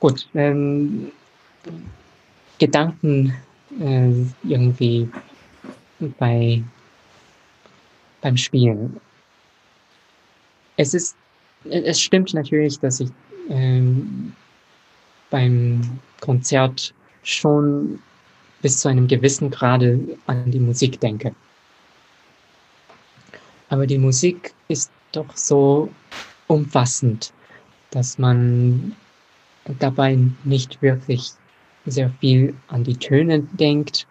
Gut, ähm, Gedanken äh, irgendwie bei, beim Spielen. Es ist, es stimmt natürlich, dass ich ähm, beim Konzert schon bis zu einem gewissen Grade an die Musik denke. Aber die Musik ist doch so umfassend, dass man dabei nicht wirklich sehr viel an die Töne denkt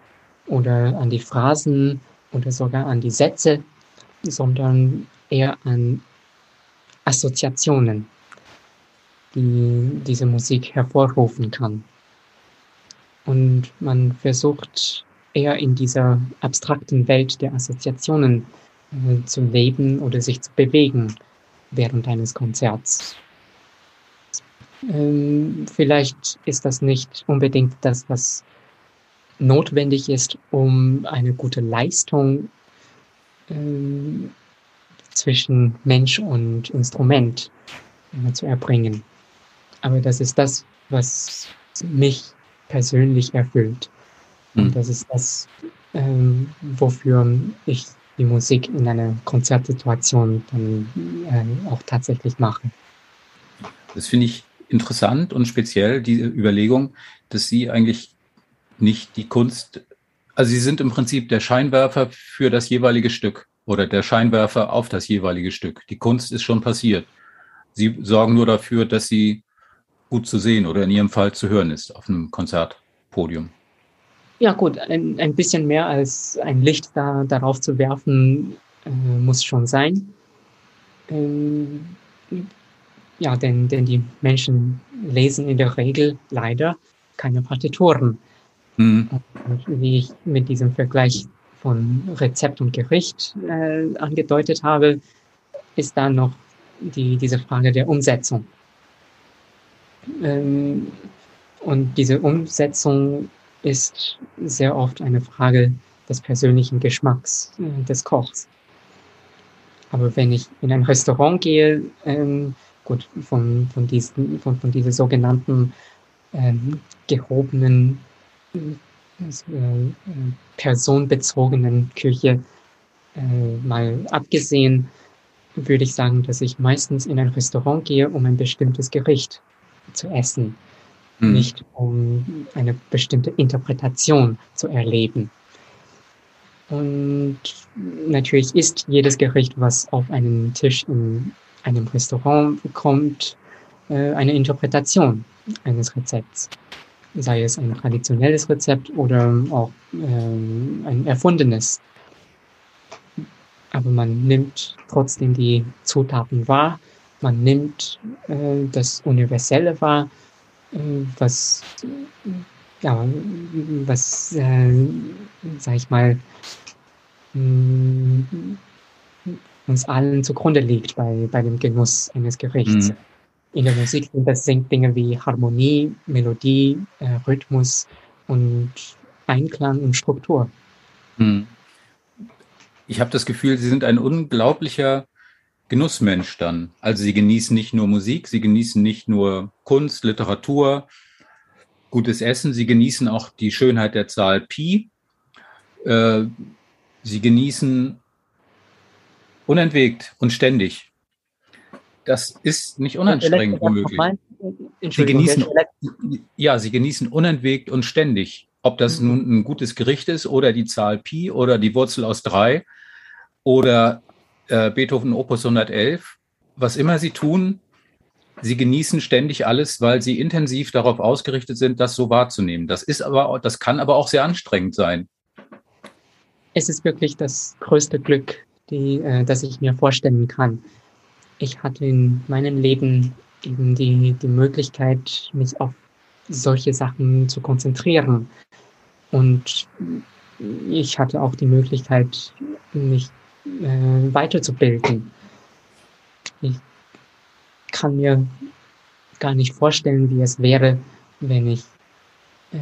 oder an die Phrasen oder sogar an die Sätze, sondern eher an Assoziationen, die diese Musik hervorrufen kann. Und man versucht eher in dieser abstrakten Welt der Assoziationen äh, zu leben oder sich zu bewegen während eines Konzerts. Ähm, vielleicht ist das nicht unbedingt das, was notwendig ist, um eine gute Leistung ähm, zwischen Mensch und Instrument äh, zu erbringen. Aber das ist das, was mich persönlich erfüllt. Und hm. das ist das, ähm, wofür ich die Musik in einer Konzertsituation dann äh, auch tatsächlich mache. Das finde ich interessant und speziell, die Überlegung, dass Sie eigentlich nicht die Kunst, also Sie sind im Prinzip der Scheinwerfer für das jeweilige Stück oder der Scheinwerfer auf das jeweilige Stück. Die Kunst ist schon passiert. Sie sorgen nur dafür, dass sie gut zu sehen oder in Ihrem Fall zu hören ist auf einem Konzertpodium. Ja gut, ein, ein bisschen mehr als ein Licht da, darauf zu werfen, äh, muss schon sein. Ähm, ja, denn, denn die Menschen lesen in der Regel leider keine Partituren. Mhm. wie ich mit diesem Vergleich von Rezept und Gericht äh, angedeutet habe, ist dann noch die, diese Frage der Umsetzung. Ähm, und diese Umsetzung ist sehr oft eine Frage des persönlichen Geschmacks äh, des Kochs. Aber wenn ich in ein Restaurant gehe, ähm, gut, von, von, diesen, von, von dieser sogenannten ähm, gehobenen, personenbezogenen Küche äh, mal abgesehen, würde ich sagen, dass ich meistens in ein Restaurant gehe, um ein bestimmtes Gericht zu essen mhm. nicht um eine bestimmte Interpretation zu erleben. Und natürlich ist jedes Gericht, was auf einen Tisch in einem Restaurant kommt, äh, eine Interpretation eines Rezepts. Sei es ein traditionelles Rezept oder auch ähm, ein erfundenes. Aber man nimmt trotzdem die Zutaten wahr, man nimmt äh, das Universelle wahr was, ja, was, äh, sag ich mal, mm, uns allen zugrunde liegt bei, bei dem Genuss eines Gerichts. Mhm. In der Musik sind das Dinge wie Harmonie, Melodie, äh, Rhythmus und Einklang und Struktur. Mhm. Ich habe das Gefühl, Sie sind ein unglaublicher Genussmensch dann. Also sie genießen nicht nur Musik, sie genießen nicht nur Kunst, Literatur, gutes Essen, sie genießen auch die Schönheit der Zahl Pi. Äh, sie genießen unentwegt und ständig. Das ist nicht unanstrengend womöglich. Sie genießen, ja, sie genießen unentwegt und ständig. Ob das mhm. nun ein gutes Gericht ist oder die Zahl Pi oder die Wurzel aus drei oder äh, Beethoven Opus 111, was immer sie tun, sie genießen ständig alles, weil sie intensiv darauf ausgerichtet sind, das so wahrzunehmen. Das ist aber, das kann aber auch sehr anstrengend sein. Es ist wirklich das größte Glück, die, äh, das ich mir vorstellen kann. Ich hatte in meinem Leben eben die, die Möglichkeit, mich auf solche Sachen zu konzentrieren. Und ich hatte auch die Möglichkeit, mich äh, weiterzubilden. Ich kann mir gar nicht vorstellen, wie es wäre, wenn ich äh,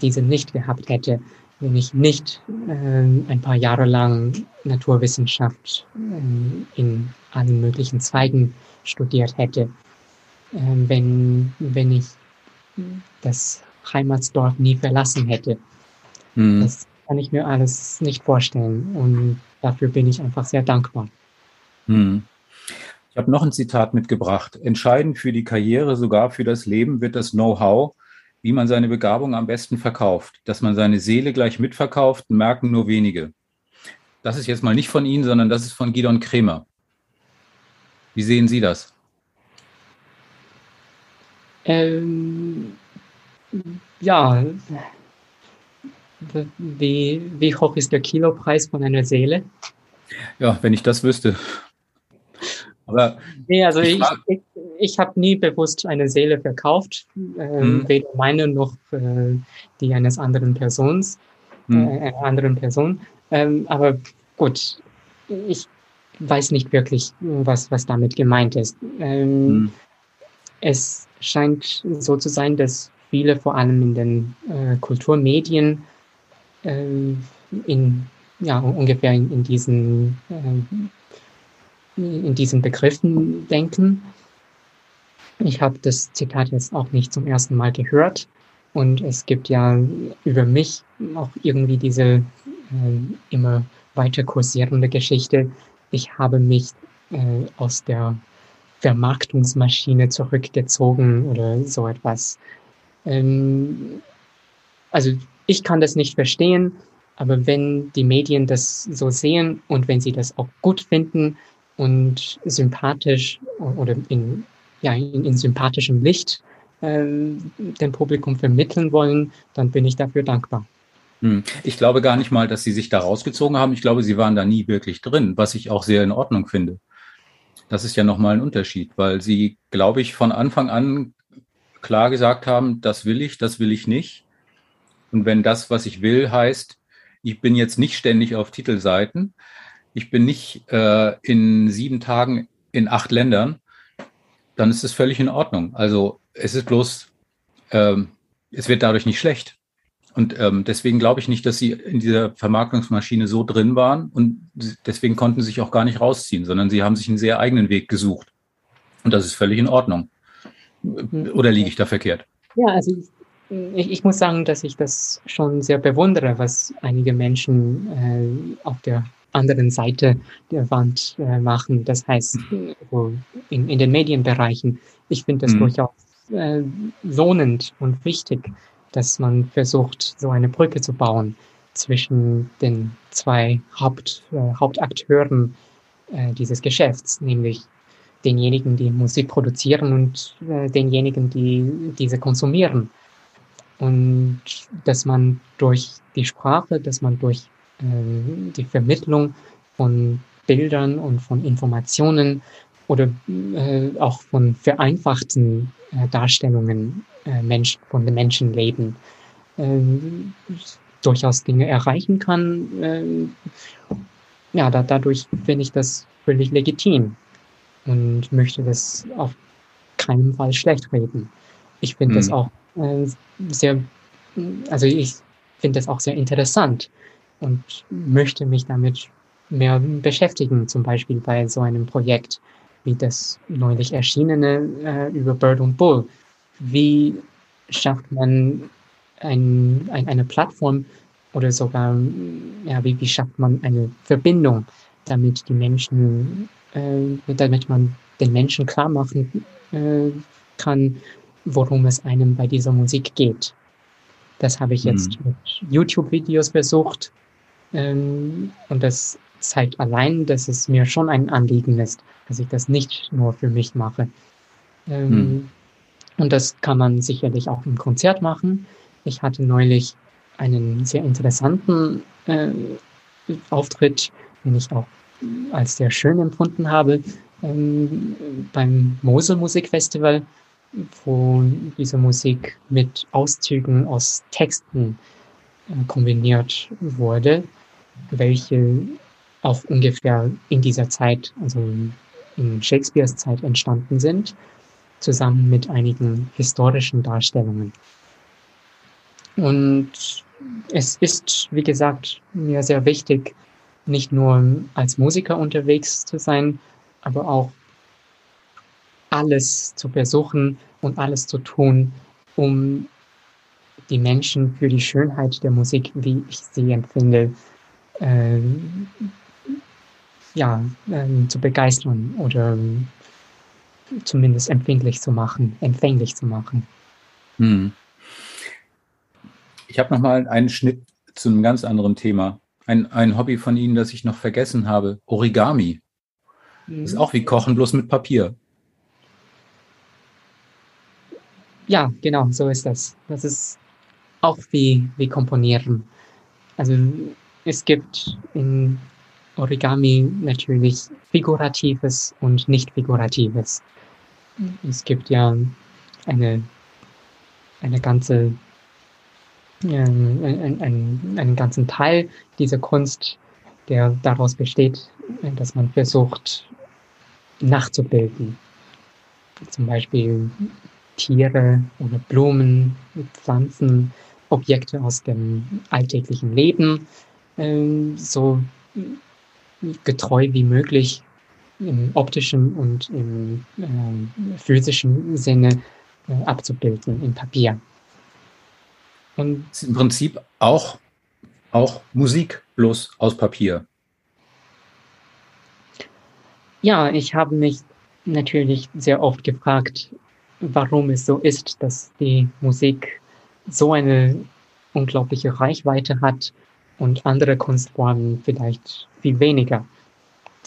diese nicht gehabt hätte, wenn ich nicht äh, ein paar Jahre lang Naturwissenschaft äh, in allen möglichen Zweigen studiert hätte, äh, wenn, wenn ich das Heimatsdorf nie verlassen hätte. Mhm. Das kann ich mir alles nicht vorstellen. Und dafür bin ich einfach sehr dankbar. Hm. Ich habe noch ein Zitat mitgebracht. Entscheidend für die Karriere, sogar für das Leben, wird das Know-how, wie man seine Begabung am besten verkauft. Dass man seine Seele gleich mitverkauft, merken nur wenige. Das ist jetzt mal nicht von Ihnen, sondern das ist von Gidon Kremer. Wie sehen Sie das? Ähm, ja, wie, wie hoch ist der Kilopreis von einer Seele? Ja, wenn ich das wüsste. Aber nee, also ich, ich, ich habe nie bewusst eine Seele verkauft, äh, hm. weder meine noch äh, die eines anderen Persons, hm. äh, einer anderen Person. Ähm, aber gut, ich weiß nicht wirklich, was, was damit gemeint ist. Ähm, hm. Es scheint so zu sein, dass viele, vor allem in den äh, Kulturmedien, äh, in ja, ungefähr in, in diesen äh, in diesen Begriffen denken. Ich habe das Zitat jetzt auch nicht zum ersten Mal gehört. Und es gibt ja über mich auch irgendwie diese äh, immer weiter kursierende Geschichte. Ich habe mich äh, aus der Vermarktungsmaschine zurückgezogen oder so etwas. Ähm, also ich kann das nicht verstehen, aber wenn die Medien das so sehen und wenn sie das auch gut finden, und sympathisch oder in, ja, in, in sympathischem Licht äh, dem Publikum vermitteln wollen, dann bin ich dafür dankbar. Hm. Ich glaube gar nicht mal, dass Sie sich da rausgezogen haben. Ich glaube, Sie waren da nie wirklich drin, was ich auch sehr in Ordnung finde. Das ist ja nochmal ein Unterschied, weil Sie, glaube ich, von Anfang an klar gesagt haben, das will ich, das will ich nicht. Und wenn das, was ich will, heißt, ich bin jetzt nicht ständig auf Titelseiten, ich bin nicht äh, in sieben Tagen in acht Ländern, dann ist es völlig in Ordnung. Also es ist bloß, ähm, es wird dadurch nicht schlecht. Und ähm, deswegen glaube ich nicht, dass sie in dieser Vermarktungsmaschine so drin waren und deswegen konnten sie sich auch gar nicht rausziehen, sondern sie haben sich einen sehr eigenen Weg gesucht. Und das ist völlig in Ordnung. Oder liege ich da verkehrt? Ja, also ich, ich muss sagen, dass ich das schon sehr bewundere, was einige Menschen äh, auf der anderen Seite der Wand äh, machen. Das heißt, mhm. in, in den Medienbereichen. Ich finde das mhm. durchaus äh, lohnend und wichtig, dass man versucht, so eine Brücke zu bauen zwischen den zwei Haupt, äh, Hauptakteuren äh, dieses Geschäfts, nämlich denjenigen, die Musik produzieren und äh, denjenigen, die diese konsumieren. Und dass man durch die Sprache, dass man durch die Vermittlung von Bildern und von Informationen oder äh, auch von vereinfachten äh, Darstellungen äh, Mensch, von dem Menschenleben äh, durchaus Dinge erreichen kann. Äh, ja, da, dadurch finde ich das völlig legitim und möchte das auf keinen Fall schlecht reden. Ich finde mhm. das auch äh, sehr, also ich finde das auch sehr interessant, und möchte mich damit mehr beschäftigen, zum Beispiel bei so einem Projekt wie das neulich erschienene äh, über Bird und Bull. Wie schafft man ein, ein, eine Plattform oder sogar, ja, wie, wie schafft man eine Verbindung, damit die Menschen, äh, damit man den Menschen klar machen äh, kann, worum es einem bei dieser Musik geht. Das habe ich jetzt mhm. mit YouTube-Videos versucht ähm, und das zeigt allein, dass es mir schon ein Anliegen ist, dass ich das nicht nur für mich mache. Ähm, hm. Und das kann man sicherlich auch im Konzert machen. Ich hatte neulich einen sehr interessanten äh, Auftritt, den ich auch als sehr schön empfunden habe, ähm, beim Mosel Musikfestival, wo diese Musik mit Auszügen aus Texten äh, kombiniert wurde welche auch ungefähr in dieser Zeit, also in Shakespeares Zeit entstanden sind, zusammen mit einigen historischen Darstellungen. Und es ist, wie gesagt, mir sehr wichtig, nicht nur als Musiker unterwegs zu sein, aber auch alles zu versuchen und alles zu tun, um die Menschen für die Schönheit der Musik, wie ich sie empfinde, äh, ja, äh, zu begeistern oder zumindest empfindlich zu machen, empfänglich zu machen. Hm. Ich habe noch mal einen Schnitt zu einem ganz anderen Thema. Ein, ein Hobby von Ihnen, das ich noch vergessen habe. Origami. Mhm. Ist auch wie Kochen, bloß mit Papier. Ja, genau, so ist das. Das ist auch wie, wie Komponieren. Also es gibt in Origami natürlich figuratives und nicht figuratives. Es gibt ja eine, eine ganze, äh, ein, ein, einen ganzen Teil dieser Kunst, der daraus besteht, dass man versucht nachzubilden. Zum Beispiel Tiere oder Blumen, Pflanzen, Objekte aus dem alltäglichen Leben äh, so getreu wie möglich im optischen und im äh, physischen Sinne äh, abzubilden im Papier. Und das ist im Prinzip auch, auch Musik bloß aus Papier. Ja, ich habe mich natürlich sehr oft gefragt, warum es so ist, dass die Musik so eine unglaubliche Reichweite hat und andere Kunstformen vielleicht viel weniger.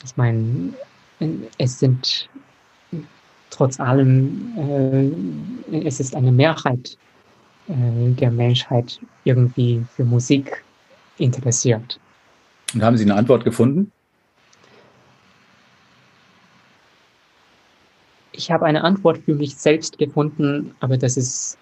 Ich meine, es sind trotz allem, äh, es ist eine Mehrheit äh, der Menschheit irgendwie für Musik interessiert. Und haben Sie eine Antwort gefunden? Ich habe eine Antwort für mich selbst gefunden, aber das ist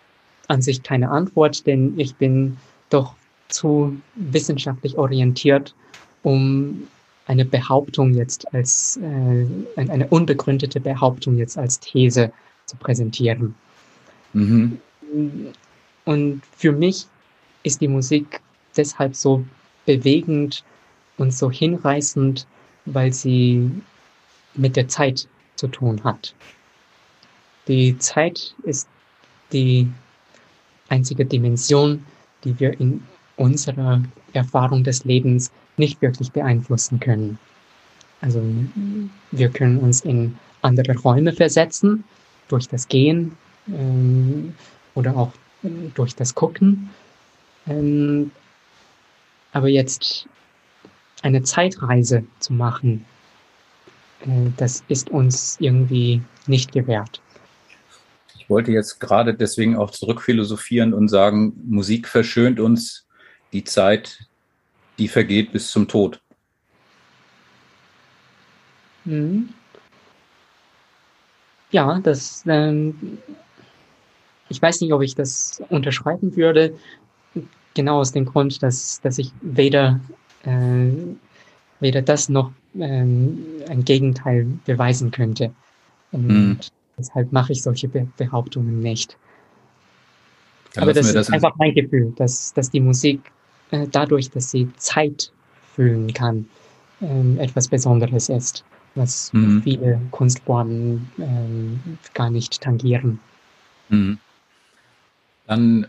an sich keine Antwort, denn ich bin doch zu wissenschaftlich orientiert, um eine Behauptung jetzt als, äh, eine unbegründete Behauptung jetzt als These zu präsentieren. Mhm. Und für mich ist die Musik deshalb so bewegend und so hinreißend, weil sie mit der Zeit zu tun hat. Die Zeit ist die einzige Dimension, die wir in unserer Erfahrung des Lebens nicht wirklich beeinflussen können. Also wir können uns in andere Räume versetzen, durch das Gehen ähm, oder auch durch das Gucken. Ähm, aber jetzt eine Zeitreise zu machen, äh, das ist uns irgendwie nicht gewährt. Ich wollte jetzt gerade deswegen auch zurückphilosophieren und sagen, Musik verschönt uns die Zeit, die vergeht bis zum Tod. Mhm. Ja, das, ähm, ich weiß nicht, ob ich das unterschreiben würde, genau aus dem Grund, dass, dass ich weder, äh, weder das noch ähm, ein Gegenteil beweisen könnte. Und mhm. deshalb mache ich solche Be Behauptungen nicht. Dann Aber das, das ist einfach mein Gefühl, dass, dass die Musik äh, dadurch, dass sie Zeit fühlen kann, ähm, etwas Besonderes ist, was mhm. viele Kunstformen ähm, gar nicht tangieren. Mhm. Dann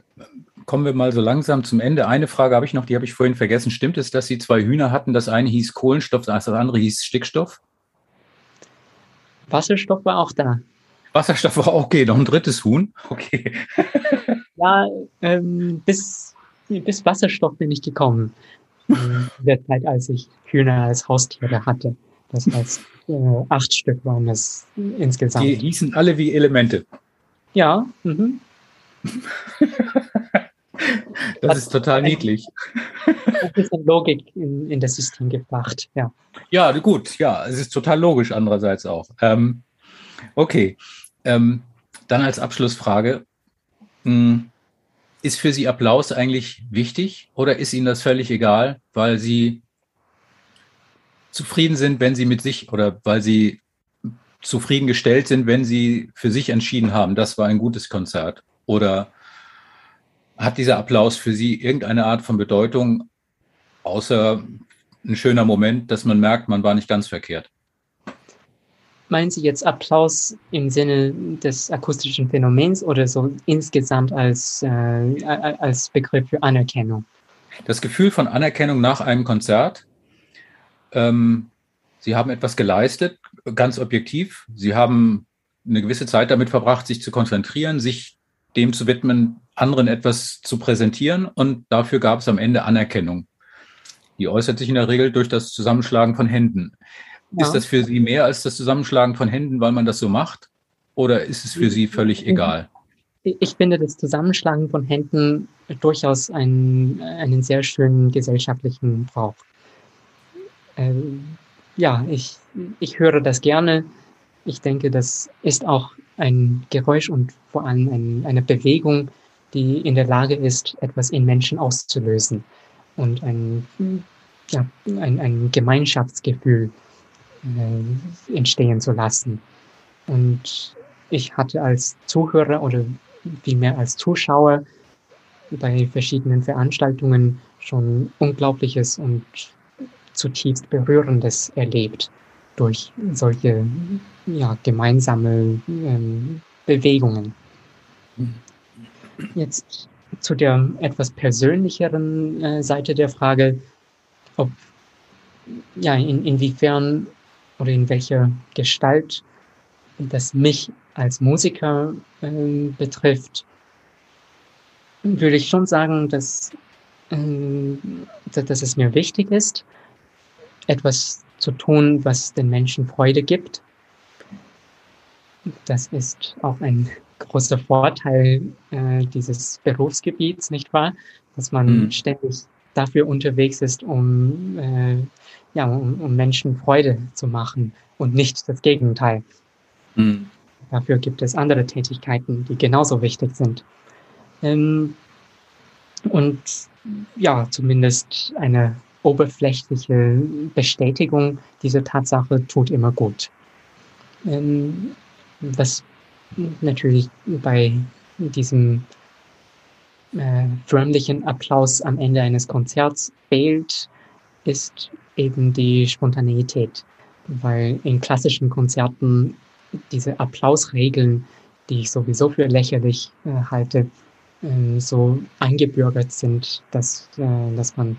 kommen wir mal so langsam zum Ende. Eine Frage habe ich noch, die habe ich vorhin vergessen. Stimmt es, dass Sie zwei Hühner hatten? Das eine hieß Kohlenstoff, das andere hieß Stickstoff? Wasserstoff war auch da. Wasserstoff war auch okay, noch ein drittes Huhn. Okay. ja, ähm, bis bis Wasserstoff bin ich gekommen. In der Zeit, als ich Hühner als Haustiere hatte. Das heißt, äh, acht Stück waren es insgesamt. Die hießen alle wie Elemente. Ja. Mhm. das Hat ist total niedlich. Ein bisschen Logik in, in das System gebracht, ja. Ja, gut, ja, es ist total logisch andererseits auch. Ähm, okay, ähm, dann als Abschlussfrage. Mh, hm, ist für Sie Applaus eigentlich wichtig oder ist Ihnen das völlig egal, weil Sie zufrieden sind, wenn Sie mit sich oder weil Sie zufriedengestellt sind, wenn Sie für sich entschieden haben, das war ein gutes Konzert? Oder hat dieser Applaus für Sie irgendeine Art von Bedeutung, außer ein schöner Moment, dass man merkt, man war nicht ganz verkehrt? Meinen Sie jetzt Applaus im Sinne des akustischen Phänomens oder so insgesamt als, äh, als Begriff für Anerkennung? Das Gefühl von Anerkennung nach einem Konzert. Ähm, Sie haben etwas geleistet, ganz objektiv. Sie haben eine gewisse Zeit damit verbracht, sich zu konzentrieren, sich dem zu widmen, anderen etwas zu präsentieren und dafür gab es am Ende Anerkennung. Die äußert sich in der Regel durch das Zusammenschlagen von Händen. Ja. Ist das für Sie mehr als das Zusammenschlagen von Händen, weil man das so macht? Oder ist es für Sie völlig egal? Ich finde das Zusammenschlagen von Händen durchaus einen, einen sehr schönen gesellschaftlichen Brauch. Ähm, ja, ich, ich höre das gerne. Ich denke, das ist auch ein Geräusch und vor allem ein, eine Bewegung, die in der Lage ist, etwas in Menschen auszulösen und ein, ja, ein, ein Gemeinschaftsgefühl entstehen zu lassen. Und ich hatte als Zuhörer oder vielmehr als Zuschauer bei verschiedenen Veranstaltungen schon Unglaubliches und zutiefst Berührendes erlebt durch solche ja, gemeinsame ähm, Bewegungen. Jetzt zu der etwas persönlicheren äh, Seite der Frage, ob ja, in, inwiefern oder in welcher Gestalt das mich als Musiker äh, betrifft, würde ich schon sagen, dass, äh, dass es mir wichtig ist, etwas zu tun, was den Menschen Freude gibt. Das ist auch ein großer Vorteil äh, dieses Berufsgebiets, nicht wahr? Dass man mhm. ständig dafür unterwegs ist, um, äh, ja, um, um, Menschen Freude zu machen und nicht das Gegenteil. Mhm. Dafür gibt es andere Tätigkeiten, die genauso wichtig sind. Ähm, und ja, zumindest eine oberflächliche Bestätigung dieser Tatsache tut immer gut. Ähm, was natürlich bei diesem äh, förmlichen Applaus am Ende eines Konzerts fehlt, ist eben die Spontaneität. Weil in klassischen Konzerten diese Applausregeln, die ich sowieso für lächerlich äh, halte, äh, so eingebürgert sind, dass, äh, dass man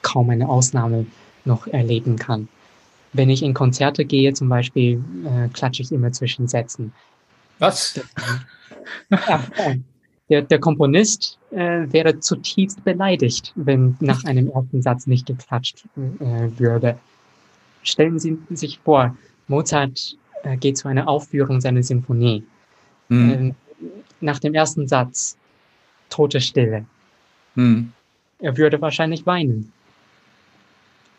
kaum eine Ausnahme noch erleben kann. Wenn ich in Konzerte gehe, zum Beispiel, äh, klatsche ich immer zwischen Sätzen. Was? Ja, der, der Komponist äh, wäre zutiefst beleidigt, wenn nach einem ersten Satz nicht geklatscht äh, würde. Stellen Sie sich vor, Mozart äh, geht zu einer Aufführung seiner Sinfonie. Mhm. nach dem ersten Satz tote Stille. Mhm. Er würde wahrscheinlich weinen.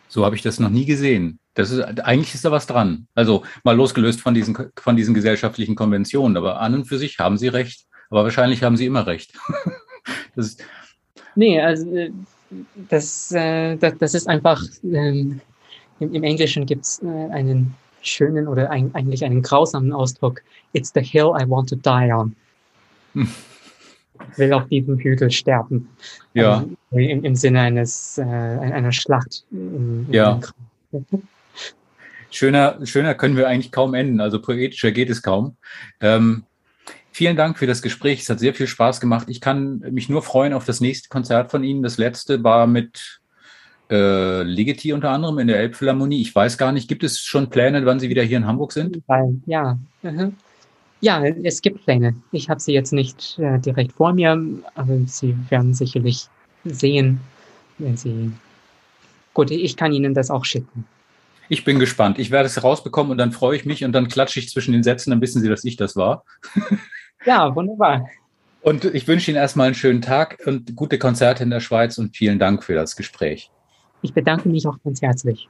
So habe ich das noch nie gesehen. Das ist, eigentlich ist da was dran. Also mal losgelöst von diesen, von diesen gesellschaftlichen Konventionen. Aber an und für sich haben Sie recht. Aber wahrscheinlich haben Sie immer recht. das nee, also äh, das, äh, das, das ist einfach, ähm, im, im Englischen gibt es äh, einen schönen oder ein, eigentlich einen grausamen Ausdruck. It's the hill I want to die on. will auf diesem Hügel sterben. Ja. Also im, Im, Sinne eines, äh, einer Schlacht. Im, im ja. Schöner, schöner können wir eigentlich kaum enden. Also poetischer geht es kaum. Ähm, vielen Dank für das Gespräch. Es hat sehr viel Spaß gemacht. Ich kann mich nur freuen auf das nächste Konzert von Ihnen. Das letzte war mit äh, Ligeti unter anderem in der Elbphilharmonie. Ich weiß gar nicht, gibt es schon Pläne, wann Sie wieder hier in Hamburg sind? Ja. Mhm. Ja, es gibt Pläne. Ich habe sie jetzt nicht äh, direkt vor mir, aber Sie werden sicherlich sehen, wenn Sie. Gut, ich kann Ihnen das auch schicken. Ich bin gespannt. Ich werde es rausbekommen und dann freue ich mich und dann klatsche ich zwischen den Sätzen, dann wissen Sie, dass ich das war. Ja, wunderbar. Und ich wünsche Ihnen erstmal einen schönen Tag und gute Konzerte in der Schweiz und vielen Dank für das Gespräch. Ich bedanke mich auch ganz herzlich.